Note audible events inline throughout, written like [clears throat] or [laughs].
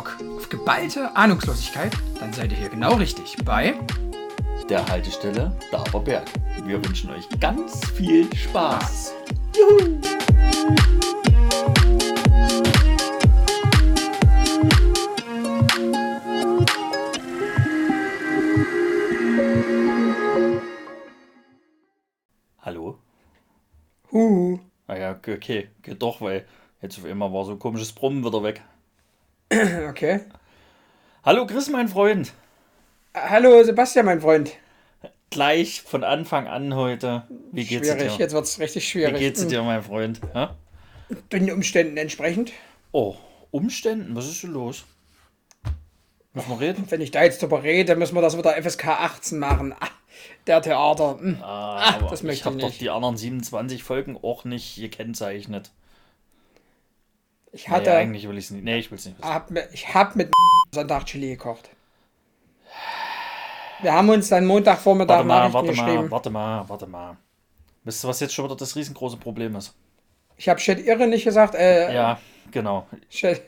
Bock auf geballte Ahnungslosigkeit? Dann seid ihr hier genau richtig bei der Haltestelle Daberberg. Wir wünschen euch ganz viel Spaß. Juhu! Hallo? Huhu. Ah ja, okay, okay, geht doch, weil jetzt auf einmal war so ein komisches Brummen wieder weg. [clears throat] Okay. Hallo Chris, mein Freund. Hallo Sebastian, mein Freund. Gleich von Anfang an heute. Wie geht's schwierig, dir? jetzt wird es richtig Wie schwierig. geht's dir, mein Freund? Ha? Den Umständen entsprechend. Oh, Umständen, was ist denn los? Müssen wir reden? Wenn ich da jetzt drüber rede, müssen wir das wieder FSK 18 machen. Ah, der Theater. Hm. Ah, aber das ich möchte habe ich doch nicht. die anderen 27 Folgen auch nicht gekennzeichnet. Ich Nee, hatte, eigentlich will ich es nicht. Nee, ich will es nicht. wissen. hab, mit- ich hab mit Sonntag Chili gekocht. Wir haben uns dann Montagvormittag Warte mal, warte geschrieben. mal, warte mal, warte mal. Wisst ihr, was jetzt schon wieder das riesengroße Problem ist? Ich habe Shit Irre nicht gesagt. Äh, Ja, genau. Shit,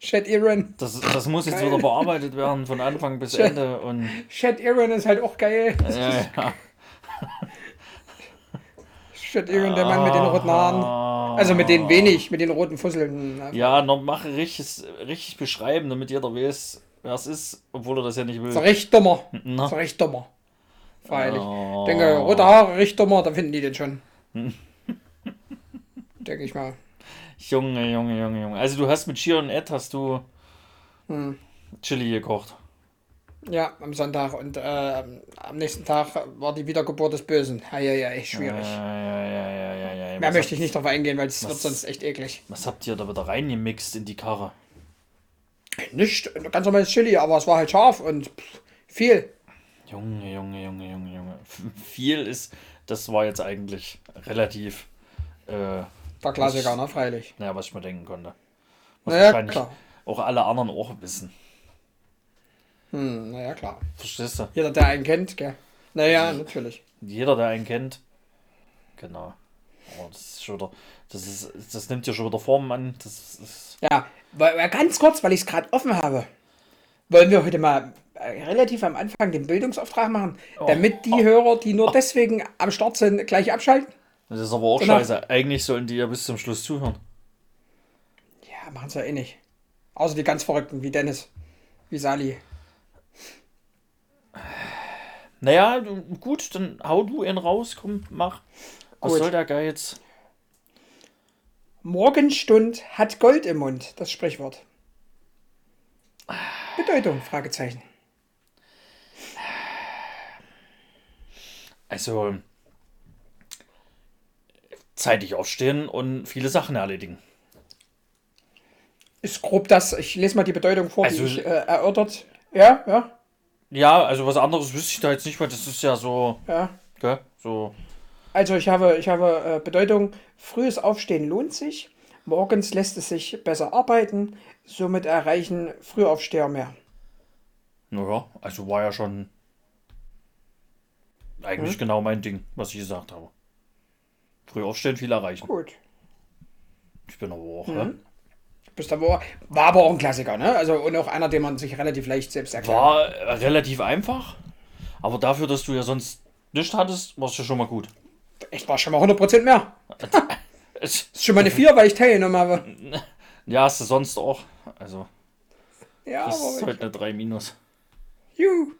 Shit Irren. Das, das muss jetzt Geil. wieder bearbeitet werden, von Anfang bis Schön. Ende. Und Shit Irren ist halt auch geil. ja, ja. [laughs] Shit Irren, der Mann mit den roten Haaren. Also mit den wenig, mit den roten Fusseln. Ja, noch mache richtig, richtig beschreiben, damit jeder weiß, wer es ist, obwohl er das ja nicht will. So richtig dummer. Na? So richtig dummer. Freilich. Oh. Denke, rote Haare, richtig dummer, da finden die den schon. [laughs] Denke ich mal. Junge, Junge, Junge, Junge. Also du hast mit Shir und Ed hast du Hm. Chili gekocht. Ja, am Sonntag und äh, am nächsten Tag war die Wiedergeburt des Bösen. Ja, ja, ja, echt schwierig. Ja, ja, ja, ja, ja, ja. Mehr Was möchte ich nicht drauf eingehen, weil es wird was- sonst echt eklig. Was habt ihr da wieder reingemixt in die Karre? Nicht ganz normales Chili, aber es war halt scharf und pff, viel. Junge, Junge, Junge, Junge, Junge. [laughs] Viel ist, das war jetzt eigentlich relativ, äh, Der Klassiker, ne, freilich. naja, was ich mir denken konnte. Was Naja, wahrscheinlich klar. auch alle anderen auch wissen. Hm, naja, klar. Verstehst du? Jeder, der einen kennt, gell? Naja, natürlich. Jeder, der einen kennt. Genau. Oh, das ist schon wieder, das ist, das nimmt ja schon wieder Formen an. Das ist, Ja, weil, ganz kurz, weil ich es gerade offen habe. Wollen wir heute mal äh, relativ am Anfang den Bildungsauftrag machen, Oh. damit die Hörer, die nur deswegen am Start sind, gleich abschalten? das ist aber auch Genau. scheiße. Eigentlich sollen die ja bis zum Schluss zuhören. Ja, machen sie ja eh nicht. Außer die ganz Verrückten, wie Dennis, wie Sali. Naja, gut, dann hau du ihn raus, komm, mach. Was Gut. soll der Geiz? Morgenstund hat Gold im Mund, das Sprichwort. Bedeutung, Fragezeichen. Also, zeitig aufstehen und viele Sachen erledigen. Ist grob das, ich lese mal die Bedeutung vor, Also- die ich äh, erörtert. Ja, ja, Ja, also was anderes wüsste ich da jetzt nicht, weil das ist ja so, ja. gell, so. Also ich habe, ich habe äh, Bedeutung, frühes Aufstehen lohnt sich, morgens lässt es sich besser arbeiten, somit erreichen Frühaufsteher mehr. Naja, also war ja schon eigentlich genau mein Ding, was ich gesagt habe. Früh aufstehen, viel erreichen. Gut. Ich bin aber auch, ne? Bist aber, war aber auch ein Klassiker, ne? Also und auch einer, den man sich relativ leicht selbst erklärt. War äh, relativ einfach, aber dafür, dass du ja sonst nichts hattest, war es ja schon mal gut. Echt, war schon mal 100% mehr. [laughs] Es, Ist schon mal eine 4, weil ich teilgenommen habe. [laughs] ja, hast du sonst auch. Also, Ja, das ist halt eine 3 minus. juhu.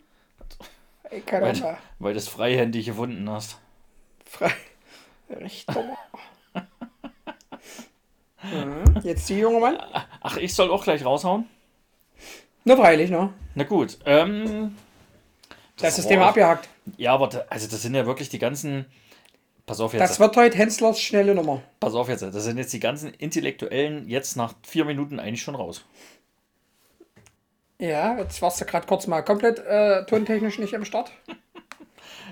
Ey, Weil, weil du es freihändig gefunden hast. Frei. Dummer. Mhm, Jetzt die junge Mann. Ach, ich soll auch gleich raushauen? Na freilich, ne? Na gut. Ähm, Das ist das war- Thema abgehakt. Ja, aber da, also das sind ja wirklich die ganzen. Pass auf jetzt. Das wird heute Henslers schnelle Nummer. pass auf jetzt. Das sind jetzt die ganzen Intellektuellen jetzt nach vier Minuten eigentlich schon raus. Ja, jetzt warst du gerade kurz mal komplett äh, tontechnisch nicht am Start. [laughs]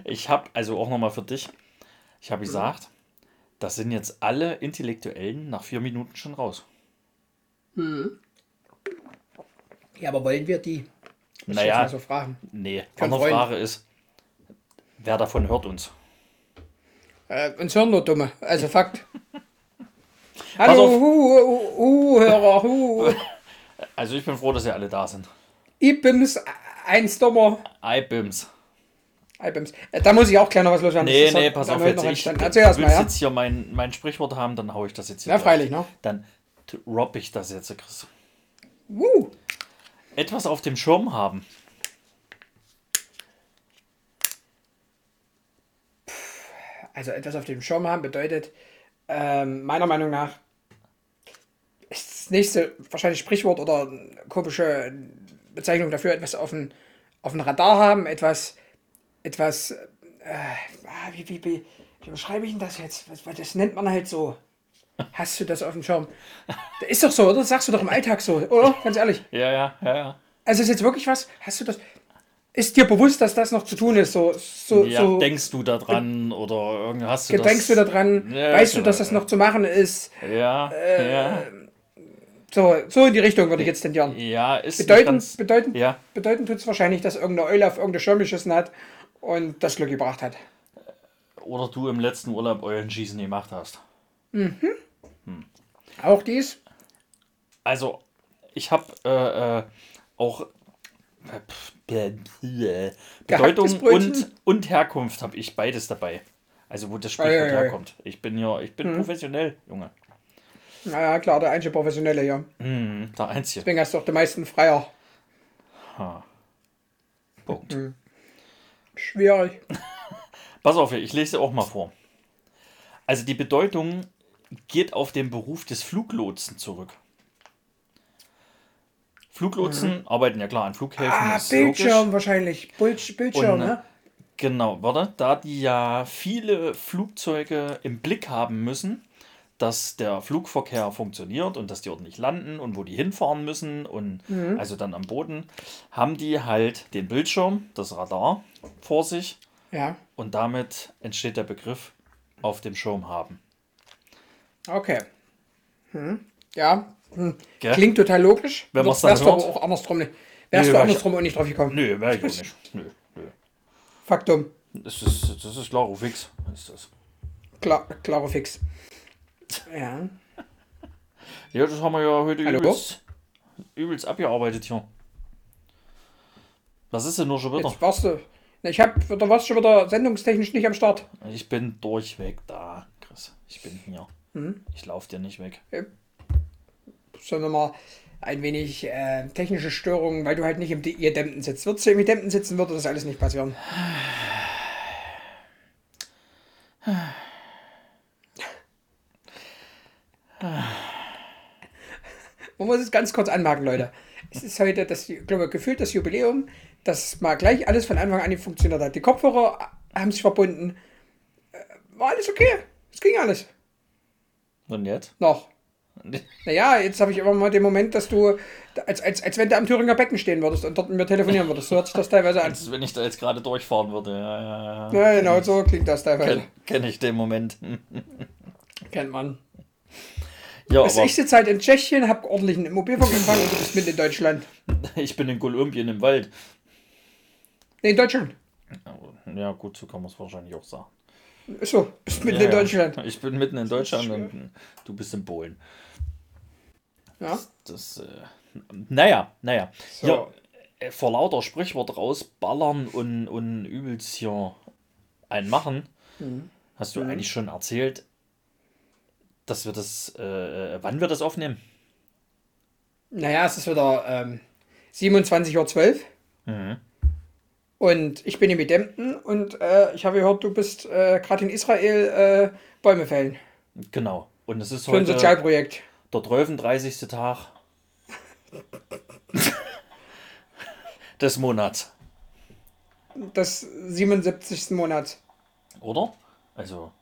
Ich habe, also auch nochmal für dich, ich habe gesagt, das sind jetzt alle Intellektuellen nach vier Minuten schon raus. Ja, aber wollen wir die? Muss Naja. So fragen. Nee, andere Freund. Frage ist, wer davon hört uns? Äh, uns hören nur Dumme. Also Fakt. [laughs] Hallo, hu, hu, hu, Hörer, hu. [laughs] Also ich bin froh, dass ihr alle da sind. IBIMS, eins Dommer. iBims. IBIMS. Äh, Da muss ich auch gleich noch was loswerden. Nee, nee, pass auf jetzt. Ich, Erzähl erst mal, ja? jetzt hier mein, mein Sprichwort haben, dann hau ich das jetzt hier Ja, freilich, ne? Dann robb ich das jetzt, Chris. Woo. Etwas auf dem Schirm haben. Also etwas auf dem Schirm haben bedeutet, ähm, meiner Meinung nach, ist das nächste wahrscheinlich Sprichwort oder komische Bezeichnung dafür, etwas auf dem, auf dem Radar haben, etwas, etwas, äh, ah, wie, wie, wie, wie beschreibe ich denn das jetzt? Was, das nennt man halt so. Hast du das auf dem Schirm? Ist doch so, oder? Das sagst du doch im Alltag so, oder? Ganz ehrlich. [laughs] Ja, ja, ja, ja. Also ist jetzt wirklich was? Hast du das? Ist dir bewusst, dass das noch zu tun ist? So, so, Ja, so denkst du da dran oder irgendwie hast du gedenkst du das? da dran? Ja, weißt du, genau, dass das noch zu machen ist? Ja, Äh, ja. So, so in die Richtung würde ich jetzt tendieren. Ja, ist nicht Bedeuten, ganz, bedeuten, Ja, bedeuten tut es wahrscheinlich, dass irgendeine Eule auf irgendeine Schirm geschissen hat und das Glück gebracht hat. oder du im letzten Urlaub Eulenschießen gemacht hast. Auch dies? Also, ich habe äh, äh, auch äh, äh, Bedeutung und, und Herkunft habe ich beides dabei. Also wo das Sprichwort herkommt. Ich bin ja, ich bin professionell, Junge. Naja, klar, der einzige Professionelle, ja. Hm, der Einzige. Deswegen hast du auch die meisten Freier. Ha. Punkt. Schwierig. [laughs] Pass auf, ich lese dir auch mal vor. Also die Bedeutung geht auf den Beruf des Fluglotsen zurück. Fluglotsen arbeiten ja klar an Flughäfen. Ah, Bildschirm logisch. wahrscheinlich. Bild, Bildschirm, Und, äh, ne? Genau, warte, da die ja viele Flugzeuge im Blick haben müssen, dass der Flugverkehr funktioniert und dass die ordentlich landen und wo die hinfahren müssen und also dann am Boden, haben die halt den Bildschirm, das Radar vor sich Ja, und damit entsteht der Begriff auf dem Schirm haben. okay. Hm. Ja, hm. Klingt total logisch. Wenn man's Wärst dann hört. auch andersrum nicht. Wärst Nee, du wär ich- andersrum auch nicht drauf gekommen. Nö, wäre ich auch nicht. Nö, nö. Faktum. Das ist, das ist klar, fix ist das. Klar, klaro Fix. Ja. Ja, das haben wir ja heute Hallo? übelst, übelst abgearbeitet hier. Was ist denn nur schon wieder? Jetzt warst du. Ich hab, da warst du schon wieder sendungstechnisch nicht am Start. Ich bin durchweg da, Chris. Ich bin hier. Hm? Ich laufe dir nicht weg. Sondern mal ein wenig äh, technische Störungen, weil du halt nicht im De- gedämmten sitzt. Würdest du im gedämmten sitzen, würde das alles nicht passieren. Man muss es ganz kurz anmerken, Leute. Es ist heute das, ich glaube, gefühlt das Jubiläum, dass mal gleich alles von Anfang an funktioniert hat. Die Kopfhörer haben sich verbunden. Äh, War alles okay. Es ging alles. Und jetzt? Noch. [laughs] Naja, jetzt habe ich immer mal den Moment, dass du, als, als, als wenn du am Thüringer Becken stehen würdest und dort mit mir telefonieren würdest. So hört sich das teilweise an. Als wenn ich da jetzt gerade durchfahren würde. Ja, ja, ja. Ja, genau, so klingt das teilweise. Kenn, kenn ich den Moment. [laughs] Kennt man. Ja, Also ich sitze halt in Tschechien, habe ordentlichen Mobilfunkempfang und du bist mit in Deutschland. [laughs] ich bin in Kolumbien im Wald. Nee, in Deutschland. Ja, gut, so kann man es wahrscheinlich auch sagen. So, bist mitten ja, in Deutschland. Ja. Ich bin mitten in Deutschland und du bist in Polen. Ja. Das, äh, naja, naja. So. Ja, äh, vor lauter Sprichwort rausballern und, und übelst hier einen machen, Mhm. hast du eigentlich schon erzählt, dass wir das, äh, wann wir das aufnehmen? Naja, es ist wieder ähm, 27.12 Uhr. Mhm. Und ich bin in Bedempten und äh, ich habe gehört, du bist äh, gerade in Israel äh, Bäume fällen. Genau. Und es ist Für ein heute Sozialprojekt. der 33. Tag [laughs] des Monats, Das 77. Monat oder? Also,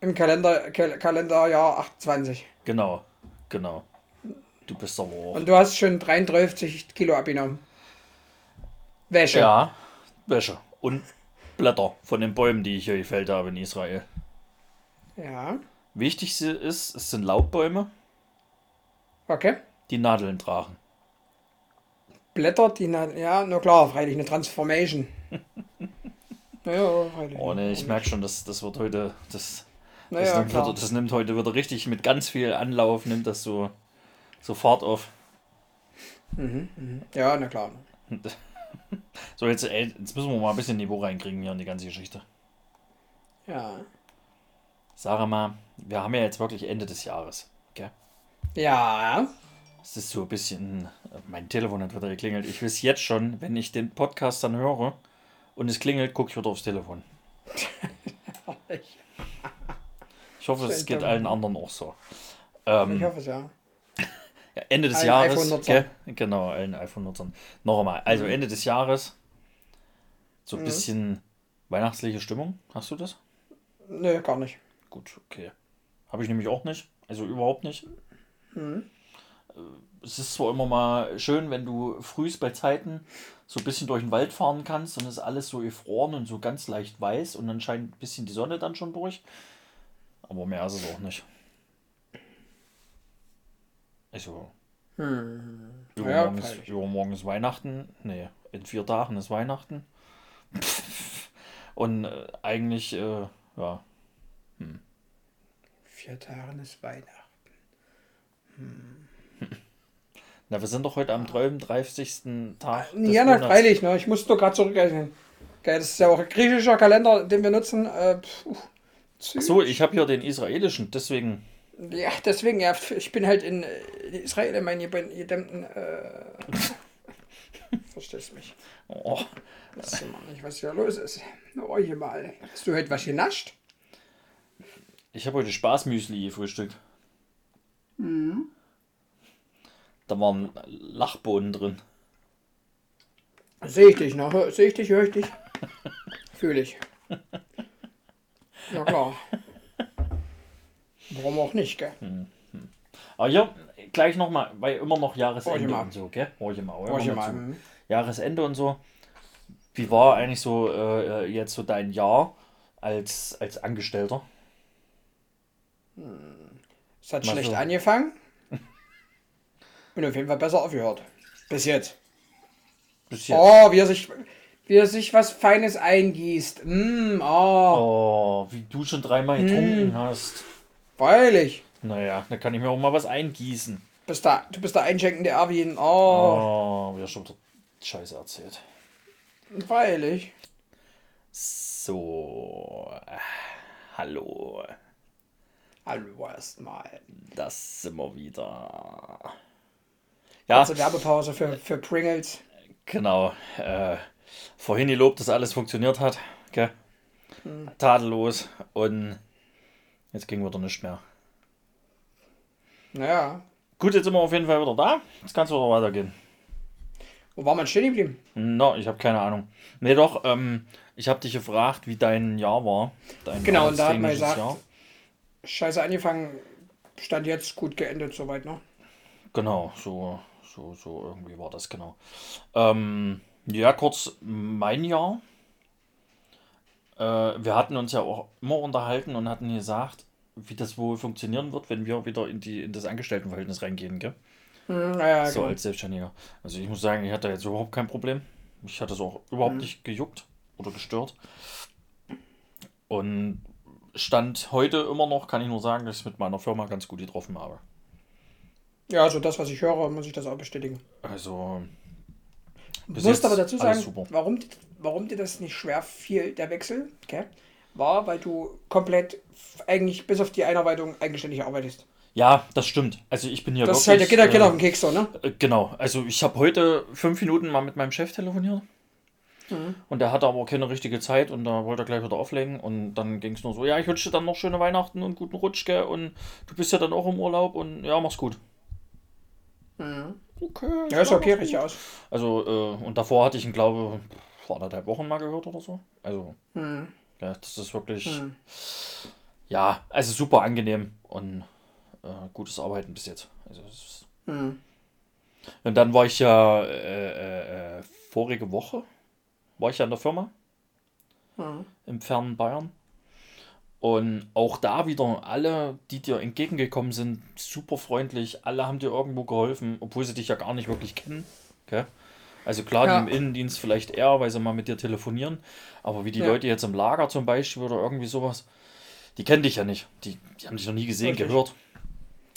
im Kalender, Kal Kalenderjahr 28. genau, genau. Du bist aber auch. Und du hast schon 33 Kilo abgenommen. Wäsche. Ja, Wäsche. Und Blätter von den Bäumen, die ich hier gefällt habe in Israel. Ja. Wichtig ist, es sind Laubbäume, Okay. die Nadeln tragen. Blätter, die, na, ja, na klar, freilich eine Transformation. [laughs] naja, freilich. Oh ne, ich merke schon, dass das wird heute, das, das, Naja, nimmt, klar. wieder, das nimmt heute wieder richtig mit ganz viel Anlauf, nimmt das so, so Fahrt auf. Ja, na klar. [laughs] So, jetzt, ey, jetzt müssen wir mal ein bisschen Niveau reinkriegen hier in die ganze Geschichte. Ja. Sag mal, wir haben ja jetzt wirklich Ende des Jahres. Gell? Ja. Es ist so ein bisschen. Mein Telefon hat wieder geklingelt. Ich weiß jetzt schon, wenn ich den Podcast dann höre und es klingelt, gucke ich wieder aufs Telefon. [laughs] Ich hoffe, es geht allen anderen auch so. Ähm, Ich hoffe es ja. Ende des Allen Jahres. gell? Genau, allen iPhone-Nutzern. Noch einmal. Also Mhm. Ende des Jahres. So ein bisschen weihnachtliche Stimmung. Hast du das? Nö, gar nicht. Gut, okay. Habe ich nämlich auch nicht. Also überhaupt nicht. Mhm. Äh, Es ist zwar immer mal schön, wenn du frühst bei Zeiten so ein bisschen durch den Wald fahren kannst und es ist alles so gefroren und so ganz leicht weiß und dann scheint ein bisschen die Sonne dann schon durch. Aber mehr ist es auch nicht. Also, Hm. Ja, übermorgen, ist, freilich. übermorgen ist Weihnachten. Nee, in vier Tagen ist Weihnachten. [laughs] Und äh, eigentlich, äh, ja, Vier Tage ist Weihnachten. [laughs] na, wir sind doch heute am 33. Tag. des Ja, na, freilich. Ne? Ich muss nur gerade zurückrechnen. Geil, das ist ja auch ein griechischer Kalender, den wir nutzen. Äh. Ach So, ich habe hier den israelischen, deswegen. Ja, deswegen, ja, ich bin halt in äh, Israel, mein gedämmten. Äh, [laughs] verstehst mich. Oh, Weißt du mal nicht, was hier los ist. Oh, hier mal. Hast du heute was genascht? ich habe heute Spaßmüsli gefrühstückt. Mhm. Da waren Lachbohnen drin. Sehe ich dich? Hör- Sehe ich dich, [laughs] höre ich dich. Fühle ich. Ja, klar. Warum auch nicht, gell? Aber hier gleich nochmal, weil immer noch Jahresende und so, gell? Horche mal, Horche mal mhm. Jahresende und so. Wie war eigentlich so äh, jetzt so dein Jahr als, als Angestellter? Es hat Mal schlecht so. angefangen. [laughs] Und auf jeden Fall besser aufgehört. Bis jetzt. Bis jetzt. Oh, wie er sich, wie er sich was Feines eingießt. Mm, oh, Oh, wie du schon dreimal getrunken hast. Freilich. Naja, da kann ich mir auch mal was eingießen. Bist da, du bist der einschenkende Erwin. Oh, Oh, wieder schon Scheiße erzählt. freilich. So, hallo, Hallo erstmal. das sind wir wieder. Ja, Kurze Werbepause für, für Pringles. genau. Äh, vorhin gelobt, dass alles funktioniert hat. Gell? Tadellos. Und jetzt ging wieder nichts mehr. Naja. Gut, jetzt sind wir auf jeden Fall wieder da. Jetzt kann es wieder weitergehen. Wo war man stehen geblieben? No, ich habe keine Ahnung. Nee, doch, ähm, ich habe dich gefragt, wie dein Jahr war. Dein Genau, und da hat man gesagt, scheiße angefangen, stand jetzt gut geendet, soweit, ne? Genau, so, so, so irgendwie war das, genau. Ähm, ja, kurz mein Jahr. Äh, wir hatten uns ja auch immer unterhalten und hatten gesagt, wie das wohl funktionieren wird, wenn wir wieder in, die, in das Angestelltenverhältnis reingehen, gell? Hm, naja, So genau. als Selbstständiger. Also ich muss sagen, ich hatte jetzt überhaupt kein Problem. Mich hat das auch überhaupt Mhm. nicht gejuckt oder gestört. Und Stand heute immer noch, kann ich nur sagen, dass ich es mit meiner Firma ganz gut getroffen habe. Ja, also das, was ich höre, muss ich das auch bestätigen. Also. Du musst aber dazu sagen, warum, warum dir das nicht schwer fiel, der Wechsel, okay, war, weil du komplett eigentlich bis auf die Einarbeitung eigenständig arbeitest. Ja, das stimmt. Also ich bin hier Das ist halt, der wirklich. geht, geht auf äh, den Keks ne? äh, genau. Also ich habe heute fünf Minuten mal mit meinem Chef telefoniert. Mhm. Und der hatte aber keine richtige Zeit und da wollte er gleich wieder auflegen. Und dann ging es nur so, ja, ich wünsche dir dann noch schöne Weihnachten und guten Rutsch, gell? Und du bist ja dann auch im Urlaub und ja, mach's gut. Okay. Mhm. Ja, ist okay, richtig aus. Also, äh, und davor hatte ich ihn, glaube vor anderthalb Wochen mal gehört oder so. Also, Mhm. ja, das ist wirklich, Mhm. ja, also super angenehm und äh, gutes Arbeiten bis jetzt. Also, Mhm. Und dann war ich ja äh, äh, äh, vorige Woche war ich ja in der Firma Mhm. im fernen Bayern. Und auch da wieder alle, die dir entgegengekommen sind, super freundlich. Alle haben dir irgendwo geholfen, obwohl sie dich ja gar nicht wirklich kennen. Gell? Also klar, Ja. die im Innendienst vielleicht eher, weil sie mal mit dir telefonieren. Aber wie die Ja. Leute jetzt im Lager zum Beispiel oder irgendwie sowas, die kennen dich ja nicht. Die, die haben dich noch nie gesehen, Richtig. gehört.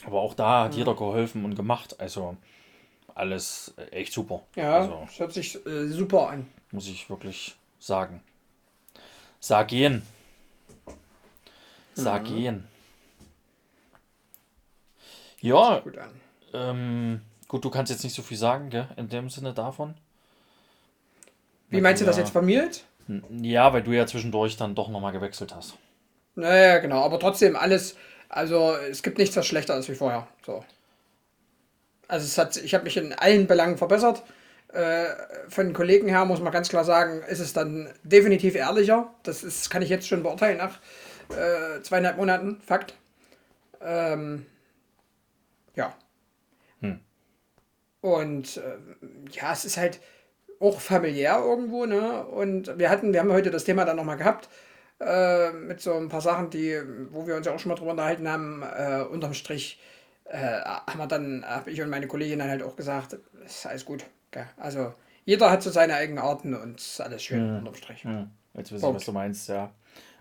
Aber auch da hat jeder geholfen und gemacht. Also alles echt super. Ja, Also, das hört sich äh, super an. muss ich wirklich sagen. Sagen. Sagen. Ja, Gut an. ähm, gut, du kannst jetzt nicht so viel sagen, gell, in dem Sinne davon. Wie Weil meinst du das ja- jetzt vermiert? Ja, weil du ja zwischendurch dann doch nochmal gewechselt hast. Naja, genau, aber trotzdem alles, also es gibt nichts, was schlechter ist wie vorher. So. Also es hat, ich habe mich in allen Belangen verbessert. Äh, von den Kollegen her muss man ganz klar sagen, ist es dann definitiv ehrlicher. Das ist, kann ich jetzt schon beurteilen nach äh, zweieinhalb Monaten, Fakt. Ähm, ja. Hm. Und äh, ja, es ist halt auch familiär irgendwo, ne? Und wir hatten, wir haben heute das Thema dann nochmal gehabt, äh, mit so ein paar Sachen, die, wo wir uns ja auch schon mal drüber unterhalten haben, äh, unterm Strich äh, haben wir dann, habe ich und meine Kollegin dann halt auch gesagt, ist alles gut. Gell? Also jeder hat so seine eigenen Arten und ist alles schön unterm Strich. Hm, jetzt weiß ich, Punkt. was du meinst, ja.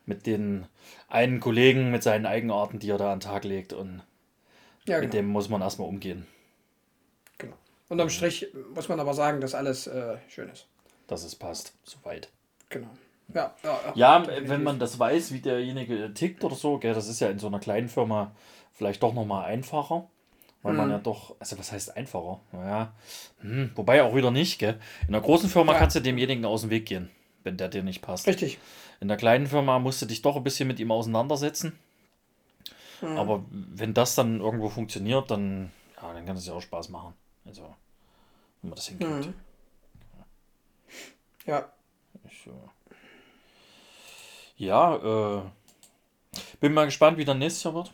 Mit den einen Kollegen, mit seinen Eigenarten, die er da an den Tag legt und Ja, mit genau. dem muss man erstmal umgehen. Unterm Strich muss man aber sagen, dass alles äh, schön ist. Dass es passt, soweit. Genau. Ja, ja, Ja, wenn man das weiß, wie derjenige tickt oder so, gell, das ist ja in so einer kleinen Firma vielleicht doch nochmal einfacher. Weil Mhm. man ja doch, also was heißt einfacher? Naja, hm, wobei auch wieder nicht, gell? In einer großen Firma Ja. kannst du demjenigen aus dem Weg gehen, wenn der dir nicht passt. Richtig. In der kleinen Firma musst du dich doch ein bisschen mit ihm auseinandersetzen. Mhm. Aber wenn das dann irgendwo funktioniert, dann, ja, dann kann es ja auch Spaß machen. Also, wenn man das hinkriegt. Mhm. Ja, Ich, ja, äh, bin mal gespannt, wie dann nächstes Jahr wird.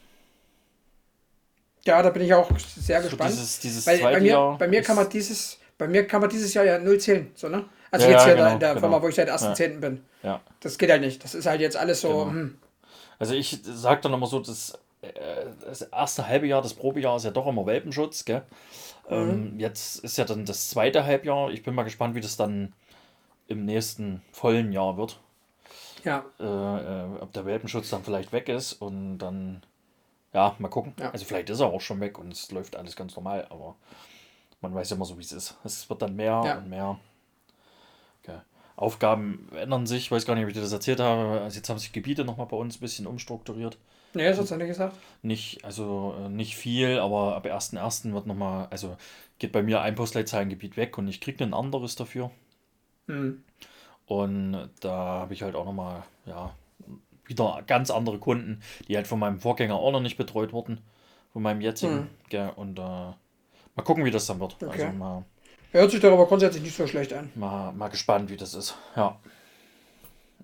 ja, da bin ich auch sehr So gespannt. dieses, dieses Weil bei mir, Jahr. bei mir kann man dieses, bei mir kann man dieses Jahr ja null zählen, so, ne? Also Ja, jetzt ja, hier genau, in der genau. Firma, wo ich seit 1.10. bin. Ja. Das geht halt nicht. Das ist halt jetzt alles so, Genau. hm, Also ich sage dann immer so, das, äh, das erste halbe Jahr, das Probejahr ist ja doch immer Welpenschutz, gell? Ähm, jetzt ist ja dann das zweite Halbjahr. Ich bin mal gespannt, wie das dann im nächsten vollen Jahr wird. ja, Äh, äh, ob der Welpenschutz dann vielleicht weg ist und dann, ja, mal gucken. Ja. Also vielleicht ist er auch schon weg und es läuft alles ganz normal, aber man weiß ja immer so, wie es ist. Es wird dann mehr Ja. und mehr. Okay. Aufgaben ändern sich, ich weiß gar nicht, ob ich dir das erzählt habe. Also jetzt haben sich Gebiete nochmal bei uns ein bisschen umstrukturiert. Nee, das hat's ja nicht gesagt. Nicht, also äh, nicht viel, aber ab 1.1. wird nochmal, also geht bei mir ein Postleitzahlengebiet weg und ich kriege ein anderes dafür. Hm. Und da habe ich halt auch nochmal, ja, wieder ganz andere Kunden, die halt von meinem Vorgänger auch noch nicht betreut wurden, von meinem jetzigen. Hm. Gell, und äh, mal gucken, wie das dann wird. Okay. Also mal, Hört sich doch aber grundsätzlich nicht so schlecht an. mal, mal gespannt, wie das ist. Ja.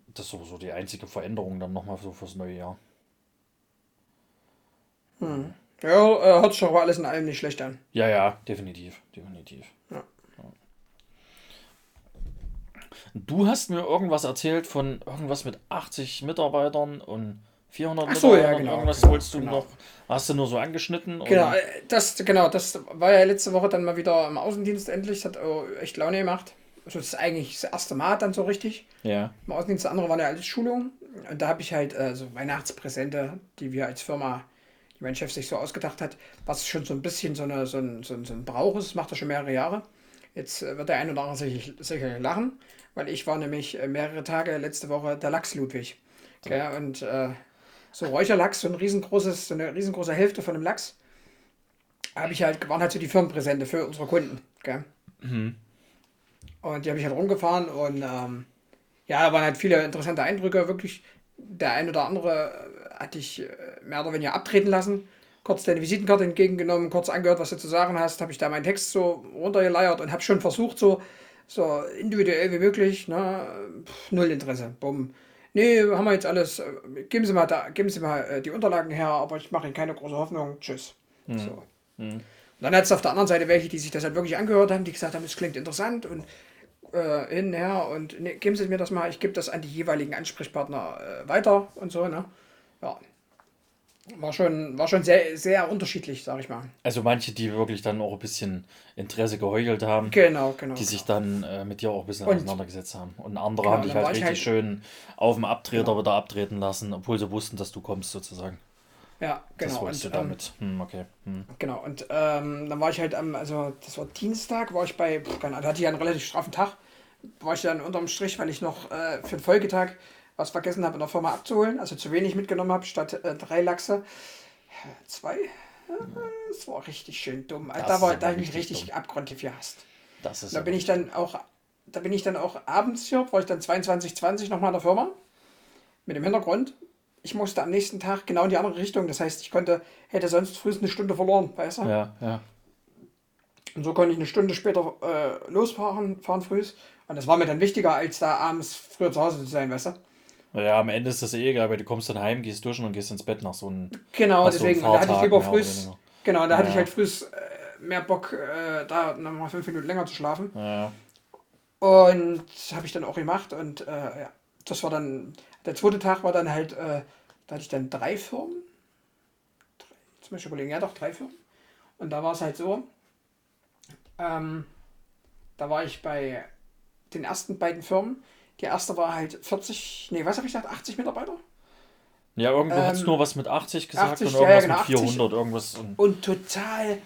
Das ist sowieso die einzige Veränderung dann nochmal so fürs neue Jahr. Ja, äh, hört sich doch alles in allem nicht schlecht an. Ja, ja, definitiv, definitiv. Ja. Du hast mir irgendwas erzählt von irgendwas mit 80 Mitarbeitern und 400 Ach so, ja, Mitarbeitern. genau, Irgendwas genau, wolltest du genau. noch, hast du nur so angeschnitten? Genau, äh, das, genau, das war ja letzte Woche dann mal wieder im Außendienst endlich. Das hat echt Laune gemacht. Also das ist eigentlich das erste Mal dann so richtig. Ja, Im Außendienst, das andere waren ja alles Schulungen. Und da habe ich halt äh, so Weihnachtspräsente, die wir als Firma, mein Chef sich so ausgedacht hat, was schon so ein bisschen so, eine, so, ein, so, ein, so ein Brauch ist. Das macht er schon mehrere Jahre. Jetzt äh, wird der ein oder andere sicherlich, sicherlich lachen, weil ich war nämlich äh, mehrere Tage letzte Woche der Lachs-Ludwig. Gell? Und äh, so Räucherlachs, so ein riesengroßes, so eine riesengroße Hälfte von dem Lachs, habe ich halt, waren halt so die Firmenpräsente für unsere Kunden. Gell? Und die habe ich halt rumgefahren und ähm, ja, da waren halt viele interessante Eindrücke. Wirklich, der ein oder andere äh, hatte ich äh, mehr oder weniger abtreten lassen. Kurz deine Visitenkarte entgegengenommen, kurz angehört, was du zu sagen hast. Habe ich da meinen Text so runtergeleiert und habe schon versucht, so, so individuell wie möglich. Ne? Pff, null Interesse. Bumm. Nee, haben wir jetzt alles. äh, Geben Sie mal, da, geben Sie mal äh, die Unterlagen her, aber ich mache Ihnen keine große Hoffnung. Tschüss. So. Und dann hat es auf der anderen Seite welche, die sich das halt wirklich angehört haben, die gesagt haben, es klingt interessant und äh, hin, her und ne, geben Sie mir das mal, ich gebe das an die jeweiligen Ansprechpartner äh, weiter und so, ne? Ja. War schon, war schon sehr, sehr unterschiedlich, sag ich mal. also manche, die wirklich dann auch ein bisschen Interesse geheuchelt haben, Genau, genau. die sich dann äh, mit dir auch ein bisschen Und- auseinandergesetzt haben. Und andere Genau, haben dich halt richtig halt- schön auf dem Abtreter wieder abtreten lassen, obwohl sie wussten, dass du kommst sozusagen. Ja, genau. Das wolltest und, du ähm, damit. Hm, okay. Hm. Genau, und ähm, dann war ich halt am, also das war Dienstag, war ich bei, keine Ahnung, da hatte ich ja einen relativ straffen Tag, war ich dann unterm Strich, weil ich noch äh, für den Folgetag was vergessen habe in der Firma abzuholen, also zu wenig mitgenommen habe, statt äh, drei Lachse, zwei. Das war richtig schön dumm. Also Das da war, da habe ich mich richtig richtig abgrundtief gehasst. Das ist Da bin ich dann auch, da bin ich dann auch abends hier, war ich dann 22.20 nochmal in der Firma. Mit dem Hintergrund, ich musste am nächsten Tag genau in die andere Richtung. Das heißt, ich konnte, hätte sonst frühestens eine Stunde verloren, weißt du? Ja, ja. Und so konnte ich eine Stunde später äh, losfahren, fahren frühs. Und das war mir dann wichtiger, als da abends früher zu Hause zu sein, weißt du? Ja, am Ende ist das eh egal, weil du kommst dann heim, gehst duschen und gehst ins Bett nach so einem. Genau, deswegen, da hatte ich lieber frühs, genau, da hatte ich halt frühs äh, mehr Bock, äh, da nochmal fünf Minuten länger zu schlafen. Ja, Und das habe ich dann auch gemacht. Und äh, ja, das war dann, der zweite Tag war dann halt, äh, da hatte ich dann drei Firmen. Drei, jetzt muss ich überlegen, ja doch, drei Firmen. Und da war es halt so, ähm, da war ich bei den ersten beiden Firmen. Die erste war halt 40, nee, was habe ich gesagt, 80 Mitarbeiter? ja irgendwo Ähm, hat es nur was mit 80 gesagt 80, und irgendwas ja, genau, mit 80. 400, irgendwas. Und, Und total,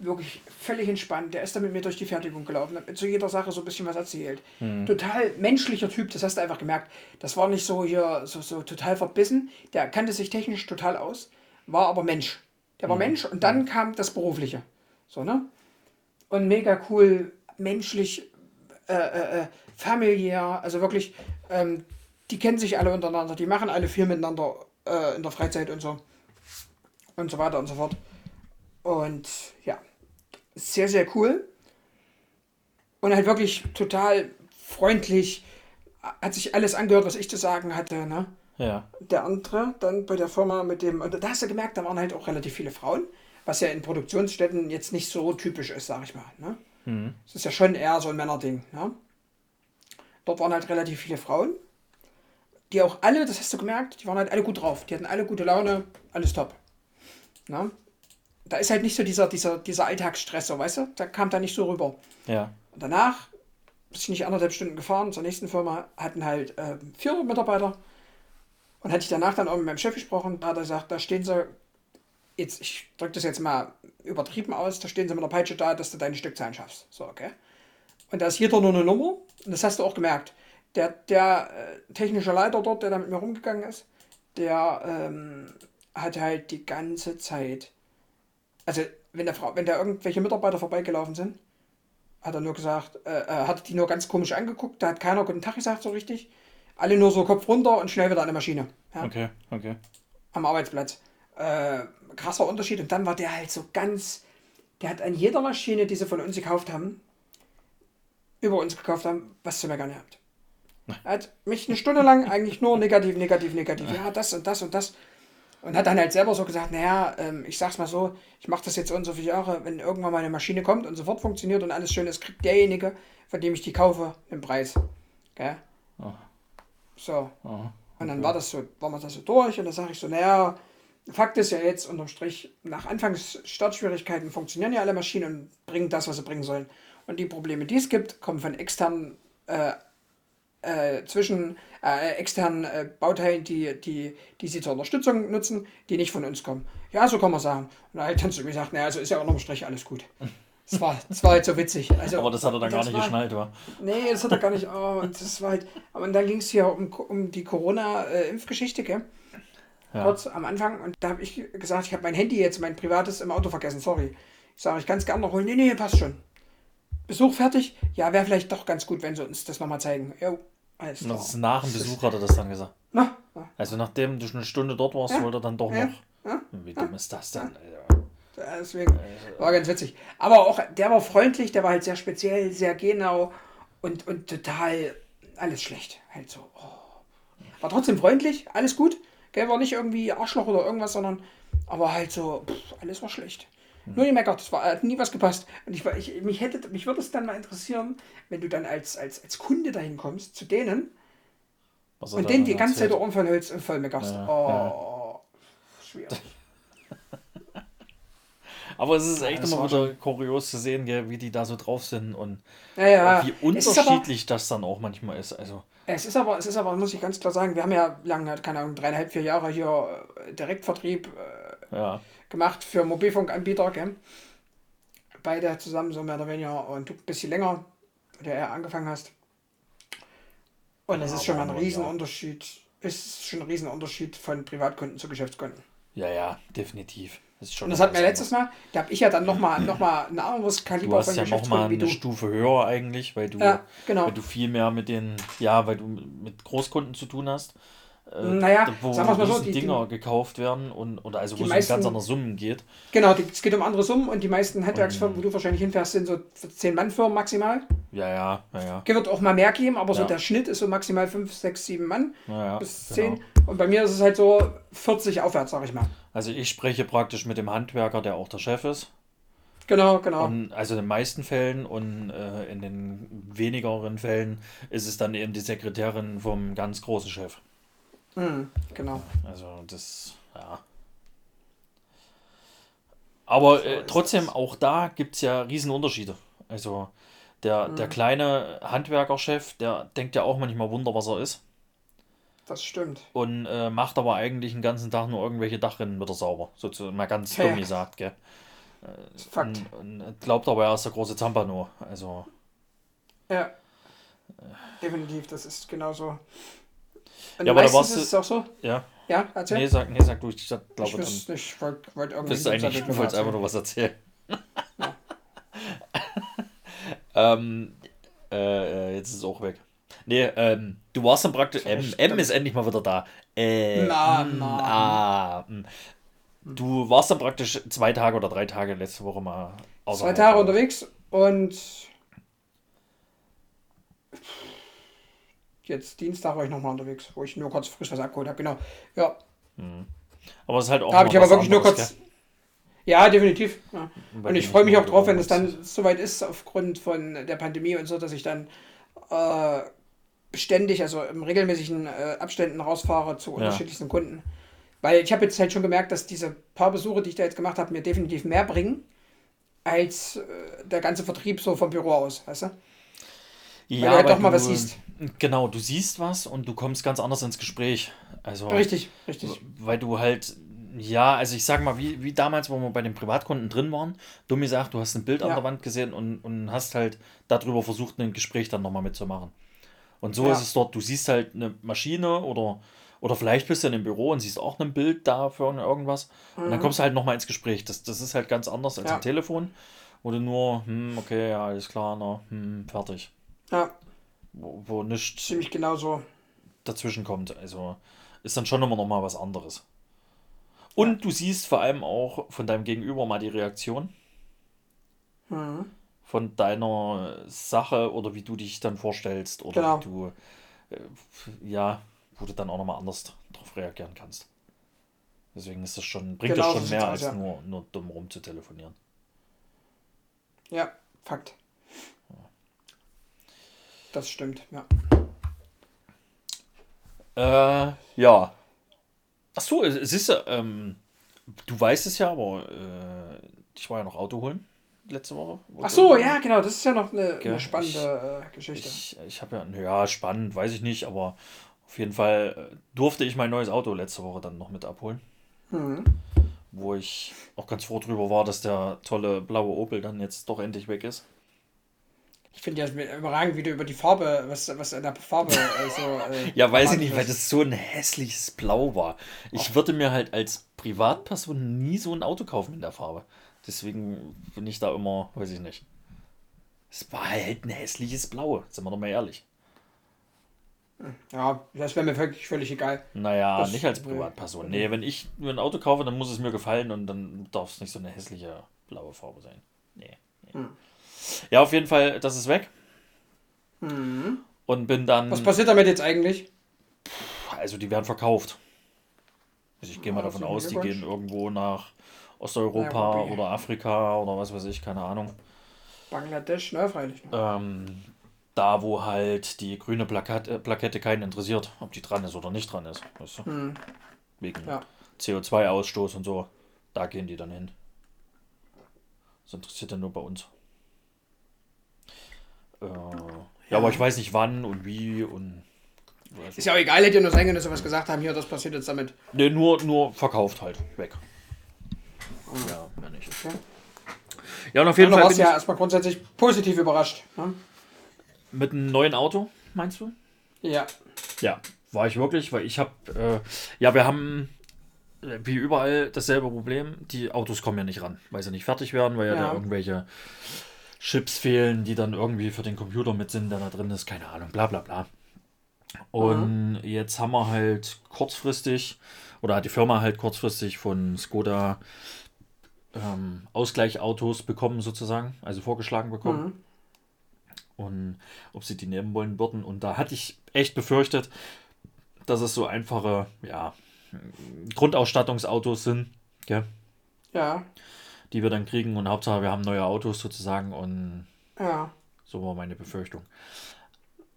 wirklich völlig entspannt. Der ist dann mit mir durch die Fertigung gelaufen, hat mir zu jeder Sache so ein bisschen was erzählt. Total menschlicher Typ, das hast du einfach gemerkt. Das war nicht so hier, so, so total verbissen. Der kannte sich technisch total aus, war aber Mensch. Der war Mensch und dann kam das Berufliche. So, ne? Und mega cool, menschlich, äh, äh, äh, familiär, also wirklich, ähm, die kennen sich alle untereinander, die machen alle viel miteinander äh, in der Freizeit und so. Und so weiter und so fort. Und ja, sehr, sehr cool. Und halt wirklich total freundlich. Hat sich alles angehört, was ich zu sagen hatte. Ne? ja. Der andere dann bei der Firma mit dem. Und da hast du gemerkt, da waren halt auch relativ viele Frauen. Was ja in Produktionsstätten jetzt nicht so typisch ist, sag ich mal. Ne? Mhm. Das ist ja schon eher so ein Männerding. Ne? Dort waren halt relativ viele Frauen. Die auch alle, das hast du gemerkt, die waren halt alle gut drauf. Die hatten alle gute Laune, alles top. Ne? Da ist halt nicht so dieser, dieser, dieser Alltagsstress, so, weißt du? Da kam da nicht so rüber. Ja. Und danach bin ich nicht anderthalb Stunden gefahren zur nächsten Firma, hatten halt äh, 400 Mitarbeiter. Und hatte ich danach dann auch mit meinem Chef gesprochen, da hat er gesagt, da stehen sie, jetzt, ich drücke das jetzt mal übertrieben aus, da stehen sie mit der Peitsche da, dass du deine Stückzahlen schaffst. So, okay. Und da ist jeder nur eine Nummer, und das hast du auch gemerkt. Der, der äh, technische Leiter dort, der da mit mir rumgegangen ist, der ähm, hat halt die ganze Zeit, also wenn der, Frau, wenn da irgendwelche Mitarbeiter vorbeigelaufen sind, hat er nur gesagt, äh, äh, hat die nur ganz komisch angeguckt, da hat keiner guten Tag gesagt so richtig. Alle nur so Kopf runter und schnell wieder an der Maschine. Ja, Okay, okay. Am Arbeitsplatz. Äh, krasser Unterschied. Und dann war der halt so ganz, der hat an jeder Maschine, die sie von uns gekauft haben, über uns gekauft haben, was zu meckern gehabt. Er hat mich eine Stunde lang eigentlich nur negativ, negativ, negativ. Ja, das und das und das. Und hat dann halt selber so gesagt, naja, ähm, ich sag's mal so, ich mache das jetzt und so viele Jahre, wenn irgendwann mal eine Maschine kommt und sofort funktioniert und alles schön ist, kriegt derjenige, von dem ich die kaufe, den Preis. Gell? So. Aha. Und dann war das so, war man das so durch und dann sage ich so, naja, Fakt ist ja jetzt unterm Strich, nach Anfangs Startschwierigkeiten funktionieren ja alle Maschinen und bringen das, was sie bringen sollen. Und die Probleme, die es gibt, kommen von externen äh, äh, zwischen äh, externen äh, Bauteilen, die, die, die sie zur Unterstützung nutzen, die nicht von uns kommen. Ja, so kann man sagen. Und da hat dann zu mir gesagt, naja, also ist ja unterm Strich alles gut. Das war, das war halt so witzig. Also, Aber das hat er dann gar nicht war- geschnallt, war. Nee, das hat er gar nicht. Oh, und das war halt. Aber dann ging es hier um, um die Corona-Impfgeschichte, gell? Ja. Kurz am Anfang. Und da habe ich gesagt, ich habe mein Handy jetzt, mein privates, im Auto vergessen. Sorry. Ich sage, ich kann es gerne noch holen. Nee, nee, passt schon. Besuch fertig? Ja, wäre vielleicht doch ganz gut, wenn sie uns das nochmal zeigen. Jo, alles klar. das nach dem Besuch hat er das dann gesagt. Na, na, Also nachdem du schon eine Stunde dort warst, Ja. wollte er dann doch Ja. noch. Ja. Wie dumm ist das denn? Deswegen war ganz witzig. Aber auch, der war freundlich, der war halt sehr speziell, sehr genau und, und total alles schlecht. Halt so. Oh. War trotzdem freundlich, alles gut. Gell, war nicht irgendwie Arschloch oder irgendwas, sondern aber halt so, pff, alles war schlecht. Nur gemeckert, es war, hat nie was gepasst. Und ich, war- ich, mich, hätte, mich würde es dann mal interessieren, wenn du dann als, als, als Kunde dahin kommst, zu denen, Was und denen die ganze Zeit voll Holz und voll meckerst. Ja, oh, schwierig. [laughs] Aber es ist echt das immer wieder kurios zu sehen, wie die da so drauf sind und Ja, ja. wie ist aber- unterschiedlich das dann auch manchmal ist. Also, Es ist aber, es ist aber, muss ich ganz klar sagen, wir haben ja lange, keine Ahnung, dreieinhalb, vier Jahre hier äh, Direktvertrieb Ja. gemacht für Mobilfunkanbieter, gell? Beide zusammen so mehr oder weniger und du ein bisschen länger, du eher angefangen hast. Und es Ja, ist schon mal ein aber ja. Riesenunterschied. Es ist schon ein Riesenunterschied von Privatkunden zu Geschäftskunden. Ja, ja, definitiv. Das ist schon Und das noch hat mir was letztes Mal, da habe ich ja dann nochmal noch mal ein anderes Du Kaliber hast von ja nochmal eine du. Stufe höher eigentlich, weil du, Ja, genau. weil du viel mehr mit den, ja, weil du mit Großkunden zu tun hast. Äh, Naja, wo sagen mal so, die- die- Dinger gekauft werden und oder also die wo es um ganz meisten- andere Summen geht. Genau, die, es geht um andere Summen und die meisten Handwerksfirmen, wo du wahrscheinlich hinfährst, sind so 10-Mann-Firmen maximal. Ja, ja, ja, ja. Wird auch mal mehr geben, aber so Ja. der Schnitt ist so maximal 5, 6, 7 Mann ja, ja bis genau. 10. Und bei mir ist es halt so 40 aufwärts, sag ich mal. Also ich spreche praktisch mit dem Handwerker, der auch der Chef ist. Genau, genau. Und also in den meisten Fällen und äh, in den wenigeren Fällen ist es dann eben die Sekretärin vom ganz großen Chef. Mhm, genau. Also das, ja. Aber äh, trotzdem, auch da gibt es ja Riesenunterschiede. Also der, Mhm. der kleine Handwerkerchef, der denkt ja auch manchmal Wunder, was er ist. Das stimmt. Und äh, macht aber eigentlich den ganzen Tag nur irgendwelche Dachrinnen wieder sauber. Sozusagen mal ganz Ja, dumm gesagt, gell? Ist Fakt. Und, und glaubt aber, er ist der große Zampano. Also, Ja. Definitiv, das ist genauso. Und Ja, aber da warst ist du- es auch so. ja. Ja, erzähl. Nee, sag, nee, sag du, ich glaube ich dann. ich wollte wollt irgendwie. Eigentlich, du wolltest einfach nur was erzählen. [laughs] ähm, äh, äh, jetzt ist es auch weg. Nee, ähm, du warst dann praktisch. M, M ist endlich mal wieder da. Äh, Na, na. ah, mm. Du warst dann praktisch zwei Tage oder drei Tage letzte Woche mal Zwei. Tage unterwegs und jetzt Dienstag war ich nochmal unterwegs, wo ich nur kurz frisch was abgeholt habe. Genau. Ja, Aber es ist halt auch da habe ich aber wirklich nur anderes, kurz. Ja, definitiv. Ja. Und ich freue mich auch drauf, wenn es dann soweit ist, aufgrund von der Pandemie und so, dass ich dann äh, beständig, also im regelmäßigen äh, Abständen rausfahre zu unterschiedlichsten Kunden. Weil ich habe jetzt halt schon gemerkt, dass diese paar Besuche, die ich da jetzt gemacht habe, mir definitiv mehr bringen, als äh, der ganze Vertrieb so vom Büro aus, weißt du? Ja, du weil doch mal du, was siehst. Genau, du siehst was und du kommst ganz anders ins Gespräch. Also, Richtig, richtig. weil du halt, ja, also ich sag mal, wie, wie damals, wo wir bei den Privatkunden drin waren, dumm gesagt, du hast ein Bild an Ja. der Wand gesehen und, und hast halt darüber versucht, ein Gespräch dann nochmal mitzumachen. Und so Ja. ist es dort, du siehst halt eine Maschine oder, oder vielleicht bist du in einem Büro und siehst auch ein Bild da für irgendwas und dann kommst du halt nochmal ins Gespräch. Das, das ist halt ganz anders als Mhm. Ja. am Telefon, wo du nur, hm, okay, ja, alles klar, na, hm, fertig. Ja, Wo, wo nichts ziemlich genau so. dazwischen kommt. Also ist dann schon immer noch mal was anderes. Und du siehst vor allem auch von deinem Gegenüber mal die Reaktion Mhm. von deiner Sache oder wie du dich dann vorstellst oder Genau. wie du äh, ja, wo du dann auch noch mal anders darauf reagieren kannst. Deswegen ist das schon, bringt Genau das schon mehr als ja. nur, nur dumm rum zu telefonieren. Ja, Fakt. Das stimmt, ja. Äh, ja. Ach so, es ist ja, ähm, du weißt es ja, aber äh, ich war ja noch Auto holen letzte Woche. Ach so, ja, genau, das ist ja noch eine, Gell, eine spannende äh, Geschichte. Ich, ich habe ja, ja, spannend, weiß ich nicht, aber auf jeden Fall äh, durfte ich mein neues Auto letzte Woche dann noch mit abholen. Mhm. Wo ich auch ganz froh drüber war, dass der tolle blaue Opel dann jetzt doch endlich weg ist. Ich finde ja überragend, wie du über die Farbe, was, was in der Farbe äh, so. Äh, [laughs] Ja, weiß ich nicht, weil ist. das so ein hässliches Blau war. Ich würde mir halt als Privatperson nie so ein Auto kaufen in der Farbe. Deswegen bin ich da immer, weiß ich nicht. Es war halt ein hässliches Blau, sind wir doch mal ehrlich. Ja, das wäre mir wirklich völlig egal. Naja, Das- nicht als Privatperson. Nee, wenn ich mir ein Auto kaufe, dann muss es mir gefallen und dann darf es nicht so eine hässliche blaue Farbe sein. Nee. nee. Hm. Ja, auf jeden Fall, das ist weg. Und bin dann. Was passiert damit jetzt eigentlich? Also die werden verkauft. Also ich gehe mal Ja, davon aus, die gehen irgendwo nach Osteuropa Nairobi. oder Afrika oder was weiß ich, keine Ahnung. Bangladesch, ne, freilich. Ne? Ähm, da, wo halt die grüne Plakette, äh, Plakette keinen interessiert, ob die dran ist oder nicht dran ist. Weißt du? Hm. Wegen Ja. CO2-Ausstoß und so. Da gehen die dann hin. Das interessiert ja nur bei uns. Äh, ja, aber ich weiß nicht wann und wie und. Ist ja auch egal, hätte ja nur sein können, dass sie was gesagt haben, hier, das passiert jetzt damit. Ne, nur, nur verkauft halt. Weg. Ja, mehr nicht. Okay. Ja, und auf jeden Du Fall warst bin ja erstmal grundsätzlich positiv überrascht. Ne? mit einem neuen Auto, meinst du? Ja. Ja, war ich wirklich, weil ich habe, äh, ja, wir haben äh, wie überall dasselbe Problem. Die Autos kommen ja nicht ran, weil sie nicht fertig werden, weil ja, Ja. da irgendwelche Chips fehlen, die dann irgendwie für den Computer mit sind, der da drin ist, keine Ahnung, bla bla bla. Und jetzt haben wir halt kurzfristig, oder hat die Firma halt kurzfristig von Skoda ähm, Ausgleichautos bekommen, sozusagen, also vorgeschlagen bekommen. Mhm. Und ob sie die nehmen wollen würden. Und da hatte ich echt befürchtet, dass es so einfache, ja, Grundausstattungsautos sind, gell, Ja. Die wir dann kriegen. Und Hauptsache, wir haben neue Autos sozusagen. Und Ja. so war meine Befürchtung.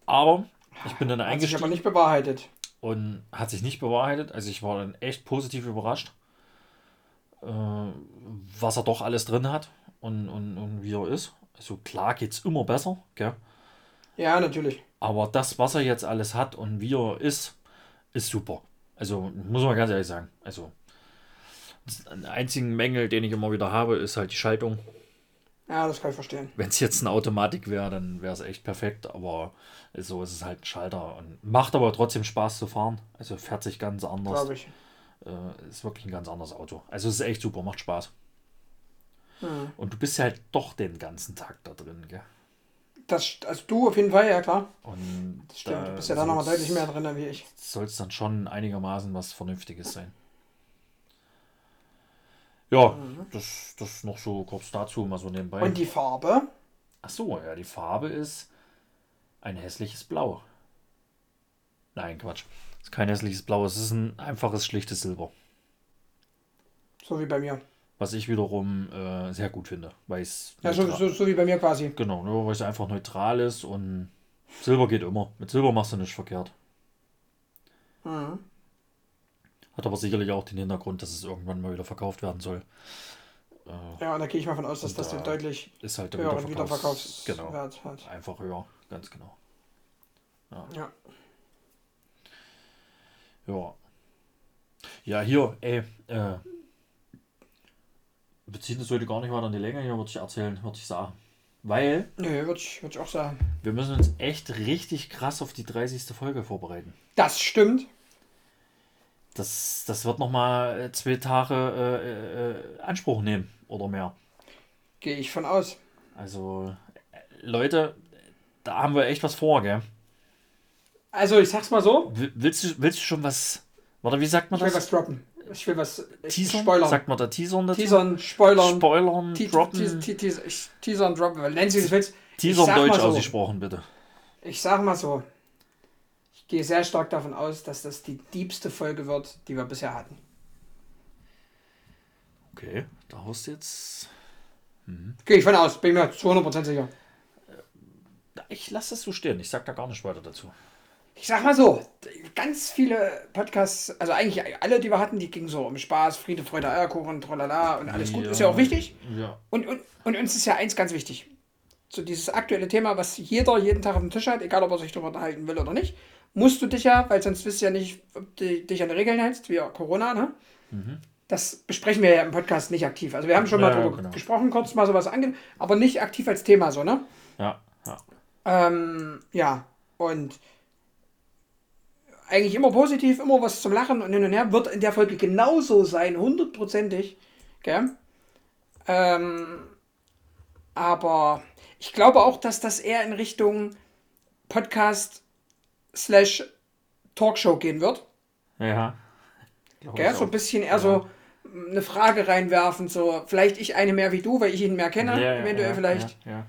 Aber ich bin dann Hat sich aber eingestiegen nicht bewahrheitet. und hat sich nicht bewahrheitet. Also ich war dann echt positiv überrascht, äh, was er doch alles drin hat und, und, und wie er ist. Also klar geht es immer besser, gell? Ja, natürlich. Aber das, was er jetzt alles hat und wie er ist, ist super. Also muss man ganz ehrlich sagen. Also den einzigen Mängel, den ich immer wieder habe, ist halt die Schaltung. Ja, das kann ich verstehen. Wenn es jetzt eine Automatik wäre, dann wäre es echt perfekt. Aber so ist es halt ein Schalter und macht aber trotzdem Spaß zu fahren. Also fährt sich ganz anders. Glaube ich. Äh, ist wirklich ein ganz anderes Auto. Also es ist echt super, macht Spaß. Hm. Und du bist ja halt doch den ganzen Tag da drin, gell? Das, also du auf jeden Fall, ja klar. Und Das stimmt. du bist ja da nochmal deutlich mehr drin wie ich. soll es dann schon einigermaßen was Vernünftiges sein. Ja, das, das noch so kurz dazu, mal so nebenbei. Und die Farbe? Ach so, ja, die Farbe ist ein hässliches Blau. Nein, Quatsch. Es ist kein hässliches Blau, es ist ein einfaches, schlichtes Silber. So wie bei mir. Was ich wiederum äh, sehr gut finde, weil es Ja, so, so, so wie bei mir quasi. Genau, nur weil es einfach neutral ist und Silber geht immer. Mit Silber machst du nichts verkehrt. Mhm. Hat aber sicherlich auch den Hintergrund, dass es irgendwann mal wieder verkauft werden soll. Ja, und da gehe ich mal von aus, dass das da den deutlich Ist halt der höheren Wiederverkaufs... Wiederverkaufswert Genau, hat. einfach höher, ganz genau. Ja. Ja. Ja, hier, ey, äh, wir ziehen das heute gar nicht weiter in die Länge, hier würde ich erzählen, würde ich sagen. Weil Nö, würde ich, würd ich auch sagen. wir müssen uns echt richtig krass auf die 30. Folge vorbereiten. Das stimmt. Das, das wird nochmal zwei Tage äh, äh, Anspruch nehmen oder mehr. Gehe ich von aus. Also, äh, Leute, da haben wir echt was vor, gell? Also, ich sag's mal so. Will- Willst du, willst du schon was. Warte, wie sagt man Ich will das? was droppen. Ich will was ich Teasern? spoilern. Sagt man da Teasern dazu? Teasern, spoilern. Spoilern, Te- droppen. te- te- te- ich- Teasern, droppen. Nennen Sie das willst. Teasern ich Deutsch so, ausgesprochen, bitte. Ich sag mal so. Ich gehe sehr stark davon aus, dass das die diebste Folge wird, die wir bisher hatten. Okay, da haust du jetzt. Gehe ich von aus. Bin mir zu 100% sicher. Ich lasse das so stehen. Ich sag da gar nicht weiter dazu. Ich sag mal so, ganz viele Podcasts, also eigentlich alle, die wir hatten, die gingen so um Spaß, Friede, Freude, Eierkuchen, tralala und alles gut. Ist ja auch wichtig. Ja. Und, und, und uns ist ja eins ganz wichtig. So dieses aktuelle Thema, was jeder jeden Tag auf dem Tisch hat, egal ob er sich darüber unterhalten will oder nicht, musst du dich ja, weil sonst wisst du ja nicht, ob du dich an die Regeln hältst, wie Corona, ne? Das besprechen wir ja im Podcast nicht aktiv. Also wir haben schon mal Ja, darüber genau. gesprochen, kurz mal sowas ange, aber nicht aktiv als Thema so, ne? Ja, ja. Ähm, ja, und eigentlich immer positiv, immer was zum Lachen und hin und her. Wird in der Folge genauso sein, hundertprozentig. Gell? Ähm, aber ich glaube auch, dass das eher in Richtung Podcast slash Talkshow gehen wird. Ja. Gell? So ein bisschen eher so eine Frage reinwerfen, so vielleicht ich eine mehr wie du, weil ich ihn mehr kenne, Ja, ja, eventuell ja, vielleicht. Ja, ja.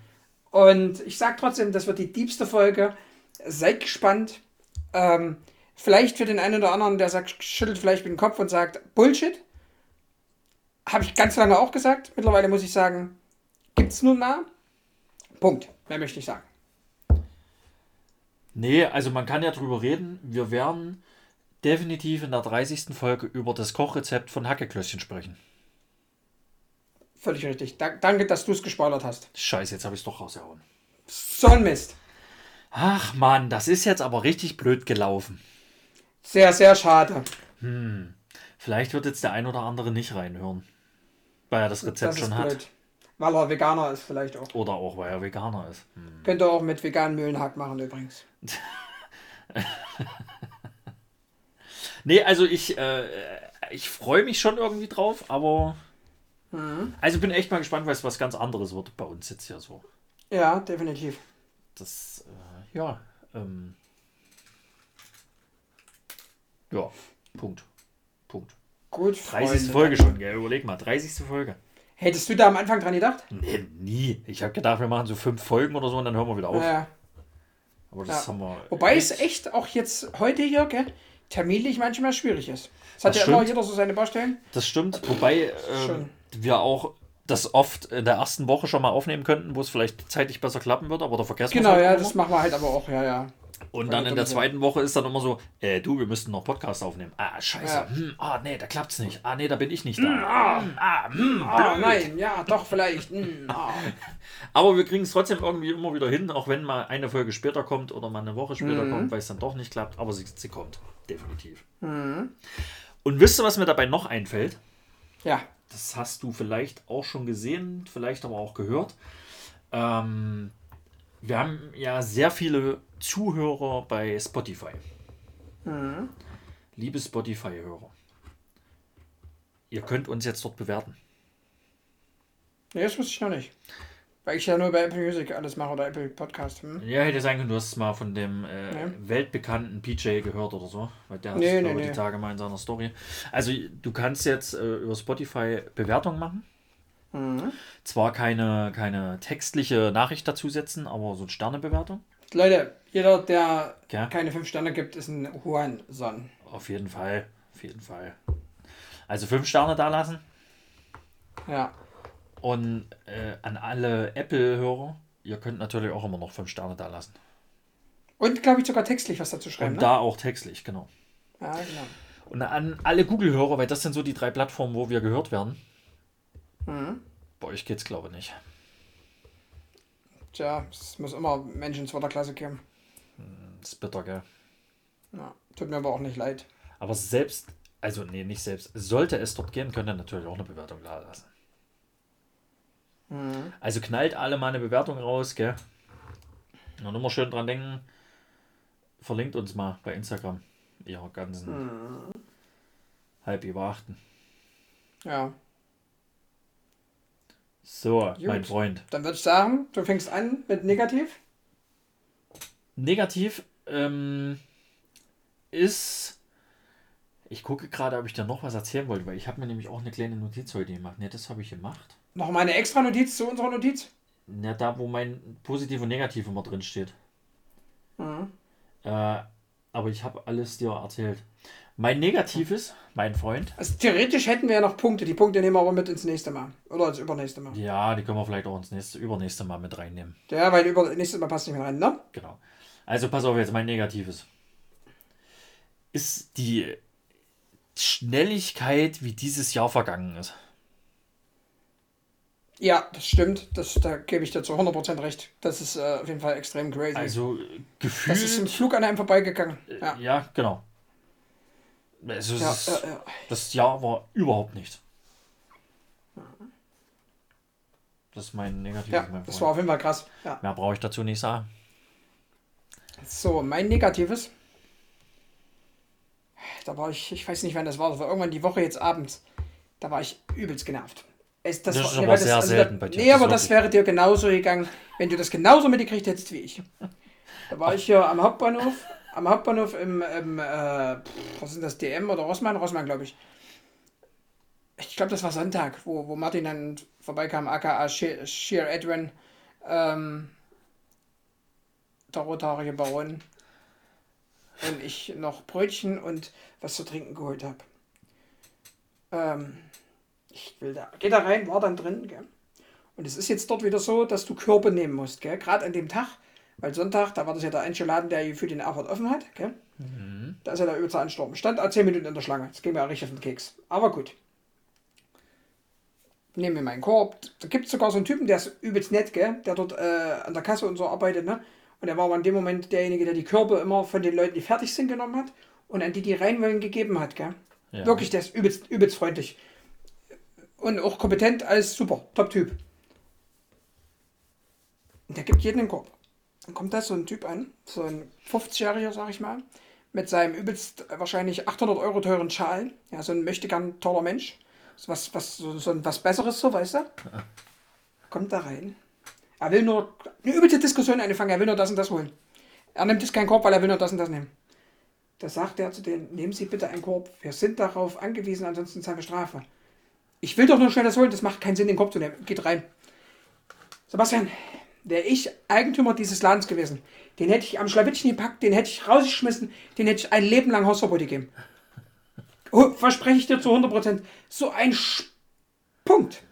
Und ich sag trotzdem, das wird die diebste Folge. Seid gespannt. Ähm, vielleicht für den einen oder anderen, der sagt, schüttelt vielleicht mit dem Kopf und sagt, Bullshit. Habe ich ganz lange auch gesagt. Mittlerweile muss ich sagen, gibt's nun mal. Punkt. Mehr möchte ich sagen. Nee, also man kann ja drüber reden. Wir werden definitiv in der 30. Folge über das Kochrezept von Hackeklößchen sprechen. Völlig richtig. Da, danke, dass du es gespoilert hast. Scheiße, jetzt habe ich es doch rausgehauen. So ein Mist. Ach Mann, das ist jetzt aber richtig blöd gelaufen. Sehr, sehr schade. Vielleicht wird jetzt der ein oder andere nicht reinhören. Weil er das Rezept Das schon hat. Weil er Veganer ist vielleicht auch. Oder auch, weil er Veganer ist. Hm. Könnt ihr auch mit veganen Mühlenhack machen übrigens. [laughs] Nee, also ich, äh, ich freue mich schon irgendwie drauf, aber. Also bin echt mal gespannt, weil es was ganz anderes wird bei uns jetzt hier so. Ja, definitiv. Das, äh, ja, ähm, ja, Punkt. Punkt. Gut, 30. Freunde. Folge schon, gell? Überleg mal, 30. Folge. Hättest du da am Anfang dran gedacht? Nee, nie. Ich habe gedacht, wir machen so fünf Folgen oder so und dann hören wir wieder auf. Ja. Aber das Ja. haben wir. Wobei es echt auch jetzt heute hier, gell, terminlich manchmal schwierig ist. Es hat Das ja immer stimmt. jeder so seine Baustellen. Das stimmt, wobei ähm, wir auch das oft in der ersten Woche schon mal aufnehmen könnten, wo es vielleicht zeitlich besser klappen wird, aber da vergessen wir Genau, halt ja, immer. das machen wir halt aber auch, ja, ja. Und dann in der zweiten Woche ist dann immer so, äh, du, wir müssten noch Podcast aufnehmen. Ah, scheiße. Ja. Hm, ah, nee, da klappt's nicht. Ah, nee, da bin ich nicht da. Hm, ah, hm, Ah, blöd. nein, ja, doch, vielleicht. hm, ah. [laughs] Aber wir kriegen es trotzdem irgendwie immer wieder hin, auch wenn mal eine Folge später kommt oder mal eine Woche später Mhm. kommt, weil es dann doch nicht klappt. Aber sie, sie kommt, definitiv. Und wisst ihr, was mir dabei noch einfällt? Ja, Das hast du vielleicht auch schon gesehen, vielleicht aber auch gehört. Ähm, wir haben ja sehr viele Zuhörer bei Spotify. Liebe Spotify-Hörer, ihr könnt uns jetzt dort bewerten. nee, das wusste ich noch nicht. Weil ich ja nur bei Apple Music alles mache oder Apple Podcast. Hm? Ja, hätte sein können, du hast es mal von dem äh, Nee. weltbekannten PJ gehört oder so, weil der hat Nee, es, nee, glaube die Tage mal in seiner Story. Also du kannst jetzt äh, über Spotify Bewertungen machen. Mhm. Zwar keine, keine textliche Nachricht dazusetzen, aber so eine Sternebewertung. Leute, jeder, der Ja. keine 5 Sterne gibt, ist ein Huan-Son. Auf jeden Fall, auf jeden Fall. Also fünf Sterne da lassen Ja. und äh, an alle Apple-Hörer, ihr könnt natürlich auch immer noch fünf Sterne da lassen. Und, glaube ich, sogar textlich was dazu schreiben. Und Ne? da auch textlich, genau. Ja, genau. Und an alle Google-Hörer, weil das sind so die drei Plattformen, wo wir gehört werden. Mhm. Bei euch geht's, glaube ich, nicht. Tja, es muss immer Menschen zweiter Klasse geben. Das ist bitter, gell? Ja. Tut mir aber auch nicht leid. Aber selbst, also nee, nicht selbst, sollte es dort gehen, könnt ihr natürlich auch eine Bewertung da lassen. Mhm. Also knallt alle mal eine Bewertung raus, gell? Und immer schön dran denken, verlinkt uns mal bei Instagram, ihr ganzen halb überachten. Ja. So, Gut. mein Freund. Dann würde ich sagen, du fängst an mit negativ. Negativ ähm, ist, ich gucke gerade, ob ich da noch was erzählen wollte, weil ich habe mir nämlich auch eine kleine Notiz heute gemacht. Ne, das habe ich gemacht. Noch mal eine extra Notiz zu unserer Notiz. Ja, da, wo mein Positiv und Negativ immer drin steht. Mhm. Äh, aber ich habe alles dir erzählt. Mein Negatives, mein Freund. Also theoretisch hätten wir ja noch Punkte. Die Punkte nehmen wir aber mit ins nächste Mal. Oder ins übernächste Mal. Ja, die können wir vielleicht auch ins nächste, übernächste Mal mit reinnehmen. Ja, weil über nächstes Mal passt nicht mehr rein, ne? Genau. Also pass auf jetzt, mein Negatives. Ist die Schnelligkeit, wie dieses Jahr vergangen ist. Ja, das stimmt. Das, da gebe ich dir zu 100% recht. Das ist äh, auf jeden Fall extrem crazy. Also das ist im gefühlt. Flug an einem vorbeigegangen. Ja, Ja. genau. Also Ja, ist, ja, ja. Das Jahr war überhaupt nichts. Das ist mein Negatives, ja, mein das war auf jeden Fall krass. Ja. Mehr brauche ich dazu nicht sagen. So, mein Negatives. Da war ich, ich weiß nicht, wann das war. Das war irgendwann die Woche jetzt abends. Da war ich übelst genervt. Es, das, Das ist nee, aber weil sehr also selten da, bei dir. Nee, Das aber ist das wäre dir genauso gegangen, wenn du das genauso mitgekriegt hättest wie ich. Da war ich hier am Hauptbahnhof, am Hauptbahnhof im, im äh, was sind das, DM oder Rossmann? Rossmann, glaube ich. Ich glaube, das war Sonntag, wo, wo Martin dann vorbeikam, aka Sheer Sheer Edwin, ähm, der rothaarige Baron. Und ich noch Brötchen und was zu trinken geholt habe. Ähm, ich will da, geh da rein, war dann drin, gell? Und es ist jetzt dort wieder so, dass du Körbe nehmen musst, gell? Gerade an dem Tag, weil Sonntag, da war das ja der einzige Laden, der für den Erfurt offen hat, gell? Da ist ja der übelste Ansturm. Stand auch 10 Minuten in der Schlange. Das ging mir auch richtig auf den Keks. Aber gut. Nehmen wir meinen Korb. Da gibt es sogar so einen Typen, der ist übelst nett, gell? Der dort äh, an der Kasse und so arbeitet, ne? Und der war aber in dem Moment derjenige, der die Körbe immer von den Leuten, die fertig sind, genommen hat und an die, die rein wollen, gegeben hat, gell? Ja. Wirklich, der ist übelst, übelst freundlich. und auch kompetent, alles super, Top-Typ. Und der gibt jeden den Korb. Dann kommt da so ein Typ an, so ein 50-Jähriger, sag ich mal, mit seinem übelst wahrscheinlich 800 Euro teuren Schal. Ja, so ein möchte gern toller Mensch. So was, was, so, so ein was Besseres, so, weißt du? Kommt da rein. Er will nur eine übelste Diskussion anfangen, er will nur das und das holen. Er nimmt jetzt keinen Korb, weil er will nur das und das nehmen. Da sagt er zu denen, nehmen Sie bitte einen Korb. Wir sind darauf angewiesen, ansonsten zahlen wir Strafe. Ich will doch nur schnell das holen, das macht keinen Sinn, den Korb zu nehmen. Geht rein. Sebastian, wäre ich Eigentümer dieses Ladens gewesen, den hätte ich am Schlawittchen gepackt, den hätte ich rausgeschmissen, den hätte ich ein Leben lang Hausverbot gegeben. [laughs] Oh, verspreche ich dir zu 100%. So ein Sch Punkt.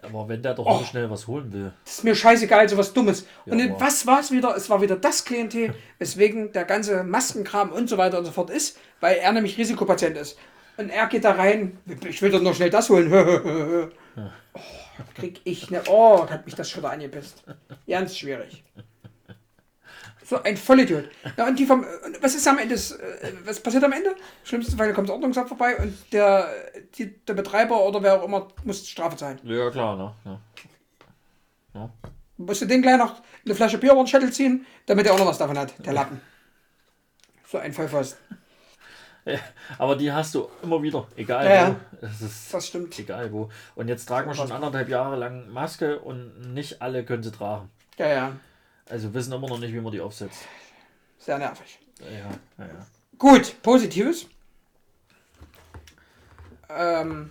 Aber wenn der doch Oh. nur schnell was holen will. Das ist mir scheißegal, so was Dummes. Und aber- was war es wieder? Es war wieder das Klientel, [laughs] weswegen der ganze Maskenkram und so weiter und so fort ist, weil er nämlich Risikopatient ist. Und er geht da rein, ich will doch noch schnell das holen. [laughs] oh, krieg ich ne. Oh, da hat mich das schon wieder angepisst. Ganz schwierig. So ein Vollidiot. Ja, und die vom, und was ist am Ende? Äh, Was passiert am Ende? Schlimmsten Fall kommt das Ordnungsamt vorbei und der, die, der Betreiber oder wer auch immer muss Strafe zahlen. Ja, klar, ne? Ja. Musst du den gleich noch eine Flasche Bier über den Schädel ziehen, damit er auch noch was davon hat, der Lappen. So ein Vollpfosten. [laughs] Aber die hast du immer wieder, egal Ja, wo. Es ist Das stimmt. egal wo. Und jetzt tragen wir schon anderthalb Jahre lang Maske und nicht alle können sie tragen. Ja, ja. Also wissen immer noch nicht, wie man die aufsetzt. Sehr nervig. Ja, ja, ja. Gut, Positives. Ähm,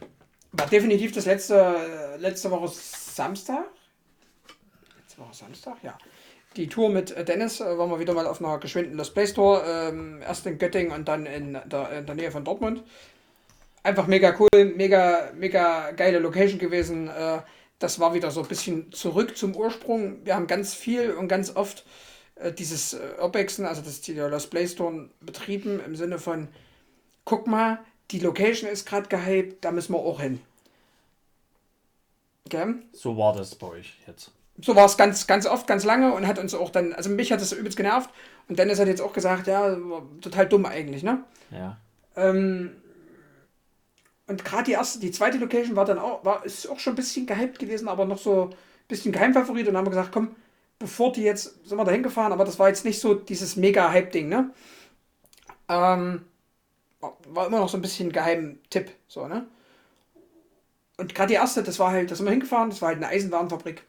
war definitiv das letzte, letzte Woche Samstag. Letzte Woche Samstag, ja. Die Tour mit äh, Dennis äh, waren wir wieder mal auf einer geschwindenen Lost Place Tour. Ähm, erst in Göttingen und dann in der, in der Nähe von Dortmund. Einfach mega cool, mega, mega geile Location gewesen. Äh, das war wieder so ein bisschen zurück zum Ursprung. Wir haben ganz viel und ganz oft äh, dieses äh, Urbexen, also das die Lost Place Tour betrieben im Sinne von, guck mal, die Location ist gerade gehypt, da müssen wir auch hin. Okay? So war das bei euch jetzt. So war es ganz, ganz oft, ganz lange und hat uns auch dann, also mich hat das übelst genervt und Dennis hat jetzt auch gesagt, ja, total dumm eigentlich, ne? Ja. Ähm, und gerade die erste, die zweite Location war dann auch, war, ist auch schon ein bisschen gehypt gewesen, aber noch so ein bisschen Geheimfavorit und dann haben wir gesagt, komm, bevor die jetzt, sind wir da hingefahren, aber das war jetzt nicht so dieses mega Hype-Ding, ne? Ähm, war immer noch so ein bisschen Geheim-Tipp, so, ne? Und gerade die erste, das war halt, da sind wir hingefahren, das war halt eine Eisenwarenfabrik.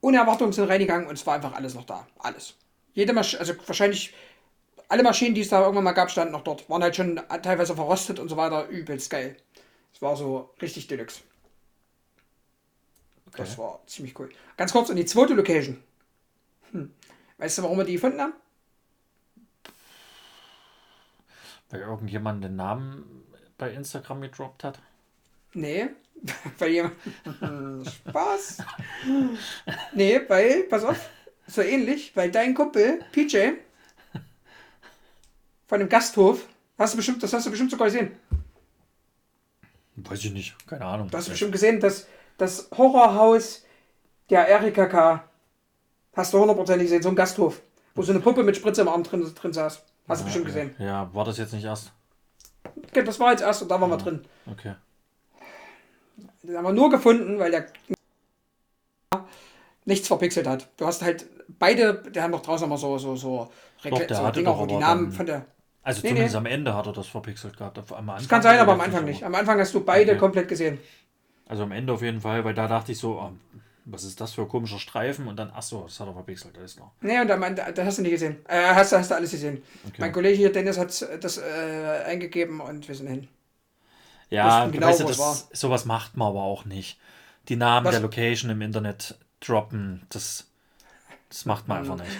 Ohne Erwartungen sind reingegangen und es war einfach alles noch da. Alles. Jede Maschine, also wahrscheinlich alle Maschinen, die es da irgendwann mal gab, standen noch dort. Waren halt schon teilweise verrostet und so weiter. Übelst geil. Es war so richtig Deluxe. Das war ziemlich cool. Ganz kurz, und die zweite Location. Hm. Weißt du, warum wir die gefunden haben? Weil irgendjemand den Namen bei Instagram gedroppt hat. Nee, [laughs] weil jemand. Spaß. Nee, weil, pass auf, so ähnlich, weil dein Kumpel, PJ, von dem Gasthof, hast du bestimmt, das hast du bestimmt sogar gesehen. Weiß ich nicht. Keine Ahnung. Du hast bestimmt gesehen, dass das Horrorhaus der Erika K. Hast du hundertprozentig gesehen, so ein Gasthof, wo so eine Puppe mit Spritze im Arm drin, drin saß. Hast du bestimmt gesehen. Ja, war das jetzt nicht erst? Okay, das war jetzt erst und da waren wir drin. Okay. Den haben wir nur gefunden, weil der nichts verpixelt hat. Du hast halt beide, der haben doch draußen immer so, so, so, Doch, der so hatte Dinger, wo die Namen von der. Also Nee, zumindest nee. am Ende hat er das verpixelt gehabt. Am Anfang Das kann sein, aber am Anfang nicht. Am Anfang hast du beide Okay. komplett gesehen. Also am Ende auf jeden Fall, weil da dachte ich so, ah, was ist das für ein komischer Streifen? Und dann, ach so, das hat er verpixelt, alles klar. Nee, und am Ende, da hast du nicht gesehen. Äh, hast, du- hast du alles gesehen. Okay. Mein Kollege hier, Dennis, hat das äh, eingegeben und wir sind hin. Ja, genau, weißt du, es das, sowas macht man aber auch nicht. Die Namen Was? der Location im Internet droppen, das, das macht man einfach nicht.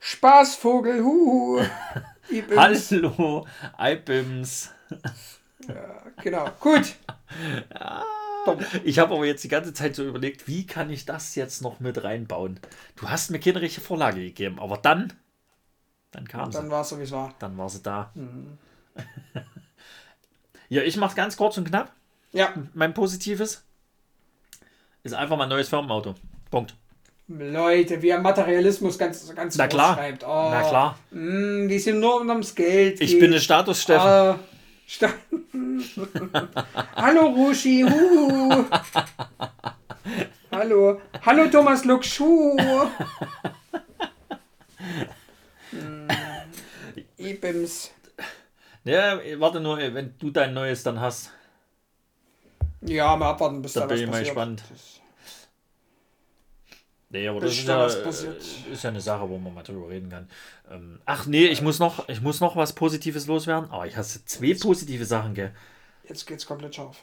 Spaßvogel, huhu. [laughs] Hallo, iBims. Genau, gut. Ich habe aber jetzt die ganze Zeit so überlegt, wie kann ich das jetzt noch mit reinbauen? Du hast mir keine richtige Vorlage gegeben, aber dann, dann kam sie. Dann war es so, wie es war. Dann war sie da. Mhm. [laughs] ja, ich mach's ganz kurz und knapp. Ja, Mein Positives ist einfach mein neues Firmenauto. Punkt. Leute, wie er Materialismus ganz, ganz Na klar. schreibt. Oh, Na klar. Mh, die sind nur ums Geld. Ich geht. bin eine Status, Steffen. Ah, Sta [laughs] Hallo Rushi, huhu. Hallo. Hallo Thomas Schuh. [laughs] Hm. Ibims. Ja, warte nur, wenn du dein neues dann hast. Ja, mal abwarten, bis Da da, bin was ich mal gespannt. Das- Nee, aber Bis das ist ja, äh, ist ja eine Sache, wo man mal drüber reden kann. Ähm, ach nee, ich muss noch, ich muss noch was Positives loswerden. Aber ich hasse zwei positive Sachen, gell. Jetzt geht's komplett scharf.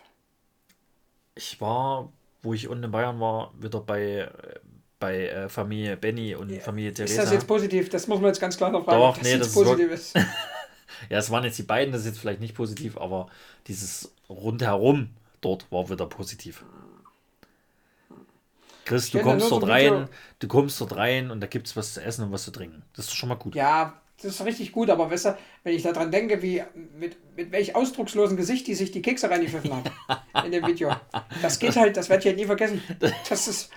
Ich war, wo ich unten in Bayern war, wieder bei, äh, bei äh, Familie Benny und Familie Ist Theresa. das jetzt positiv? Das muss man jetzt ganz klar noch fragen. Doch, das nee, jetzt das ist positiv ist. [laughs] Ja, es waren jetzt die beiden, das ist jetzt vielleicht nicht positiv, aber dieses rundherum dort war wieder positiv. Chris, du kommst dort Video. rein, du kommst dort rein und da gibt es was zu essen und was zu trinken. Das ist schon mal gut. Ja, das ist richtig gut, aber weißt du, wenn ich daran denke, wie mit, mit welch ausdruckslosen Gesicht die sich die Kekse reingepfiffen hat in dem Video. Das geht halt, das werde ich halt nie vergessen. Das ist,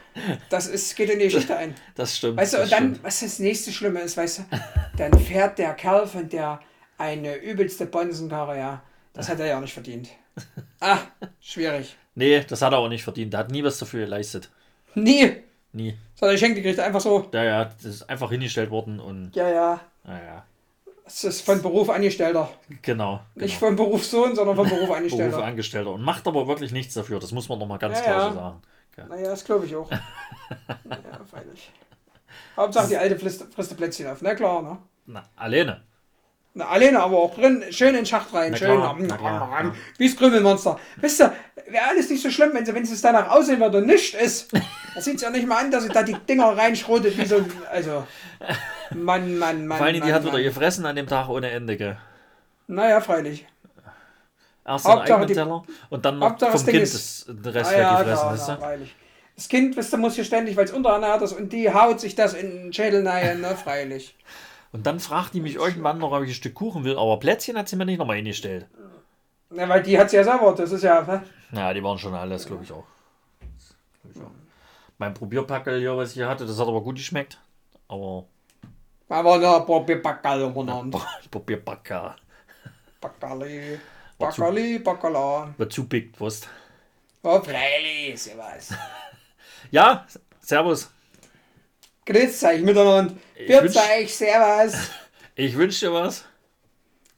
das ist, geht in die Geschichte ein. Das stimmt. Weißt du, und dann, stimmt. was das nächste Schlimme ist, weißt du, dann fährt der Kerl von der eine übelste Bonsenkarre, ja. Das hat er ja auch nicht verdient. [laughs] Ah, schwierig. Nee, das hat er auch nicht verdient. Der hat nie was dafür geleistet. Nie. Nie. So, er geschenkt gekriegt, einfach so. Ja, ja, das ist einfach hingestellt worden und Ja, ja. naja, Das ist von Beruf Angestellter. genau. genau. Nicht von Berufssohn, sondern von Beruf [laughs] Angestellter. Berufe Angestellter und macht aber wirklich nichts dafür. Das muss man noch mal ganz Ja, klar ja. so sagen. Ja. Naja, das glaube ich auch. [laughs] naja, freilich. Hauptsache die alte frisst, frisst Plätzchen auf. Na klar, ne? Na, alleine. Na, alleine aber auch drin, schön in den Schacht rein, Na schön klar, am- klar, am- ja. wie das Krümelmonster. Wisst ihr, wäre alles nicht so schlimm, wenn sie, wenn es danach aussehen würde und nichts ist. Da sieht es ja nicht mal an, dass sie da die Dinger reinschrotet, wie so, also, Mann, Mann, Mann. Vor allen Dingen, die Mann, hat wieder Mann. gefressen an dem Tag ohne Ende, gell? Naja, freilich. Erst den eigenen die- Teller und dann noch Hauptsache vom Kind ist- das, Rest Ah, ja, weggefressen, klar, weißt freilich. Das Kind, wisst ihr, muss hier ständig, weil es unterernährt ist und die haut sich das in den Schädel rein, ne, freilich. Und dann fragt die mich irgendwann noch, ob ich ein Stück Kuchen will, aber Plätzchen hat sie mir nicht nochmal hingestellt. Na, weil die hat es ja selber, das ist ja, ne? Ja, die waren schon alles, glaube ich auch. Glaub ich auch. Mein Probierpackel hier, was ich hier hatte, das hat aber gut geschmeckt. Aber Aber untereinander. Probierpacker [laughs] Backerli, War zu- Backerli, Backerla. wird zu big, Wurst. Oh, freilich, was. [laughs] Ja, Servus. Grüß euch miteinander. Wünsch- euch, servus. [laughs] Ich wünsche dir was.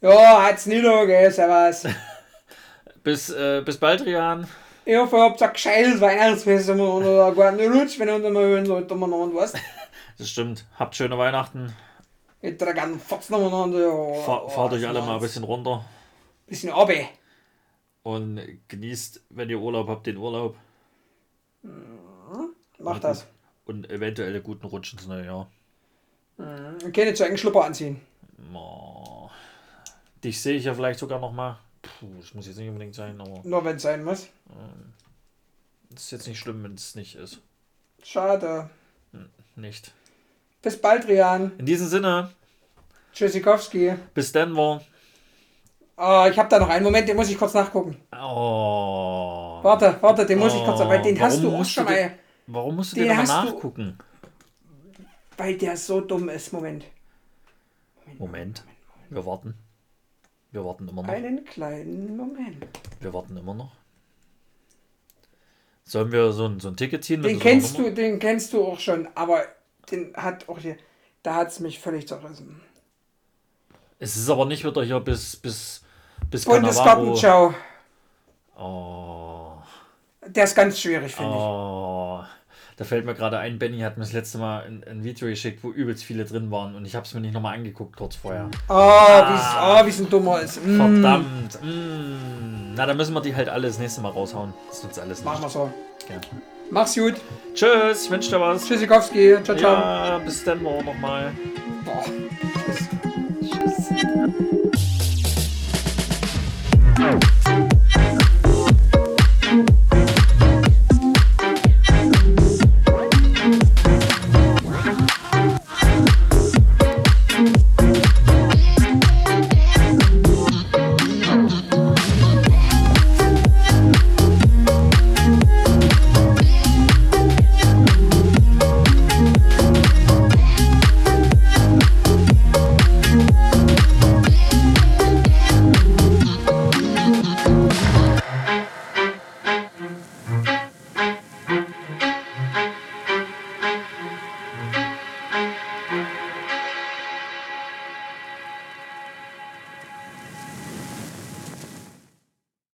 Ja, hat's nicht noch, gell, servus. [laughs] Bis, äh, bis bald, Rian. Ich hoffe, ihr habt ein gescheites Weihnachtsfest oder einen guten Rutsch, wenn ihr uns mal hören sollt, miteinander, was? [laughs] Das stimmt. Habt schöne Weihnachten. Ich trage einen Fotzen miteinander, ja. Fahr, fahrt euch alle mal ein bisschen runter. Bisschen Abi. Und genießt, wenn ihr Urlaub habt, den Urlaub. Mach das. Und eventuell einen guten Rutsch ins neue Jahr. Zu engen Schlupper anziehen. Oh. Dich sehe ich ja vielleicht sogar noch mal. Puh, das muss jetzt nicht unbedingt sein, aber Nur wenn es sein muss. es ist jetzt nicht schlimm, wenn es nicht ist. Schade. Nicht. Bis bald, Rian. In diesem Sinne, Tschüssikowski. bis Denver. Ah, ich habe da noch einen Moment, den muss ich kurz nachgucken. Oh. Warte, warte, den muss ich kurz, weil den hast Warum du auch musst schon du den- mal, Warum musst du Den den nochmal hast du- nachgucken? Weil der so dumm ist. Moment. Moment. Wir warten. Wir warten immer noch. Einen kleinen Moment. Wir warten immer noch. Sollen wir so ein, so ein Ticket ziehen? Den kennst du, den kennst du auch schon, aber den hat auch hier, da hat es mich völlig zerrissen. Es ist aber nicht wieder hier bis, bis, bis. Bundesgartenschau. Oh. Der ist ganz schwierig, finde Oh. Da fällt mir gerade ein, Benny hat mir das letzte Mal ein, ein Video geschickt, wo übelst viele drin waren und ich habe es mir nicht nochmal angeguckt kurz vorher. Oh, wie oh, wie es ein dummer ist. Mm, Verdammt. Mm. Na, dann müssen wir die halt alle das nächste Mal raushauen. Das nutzt alles nicht. Machen wir so. Ja. Mach's gut. Tschüss, ich wünsche dir was. Tschüssikowski. Ciao, ciao. Ja, bis dann nochmal. Boah. Tschüss. Tschüss.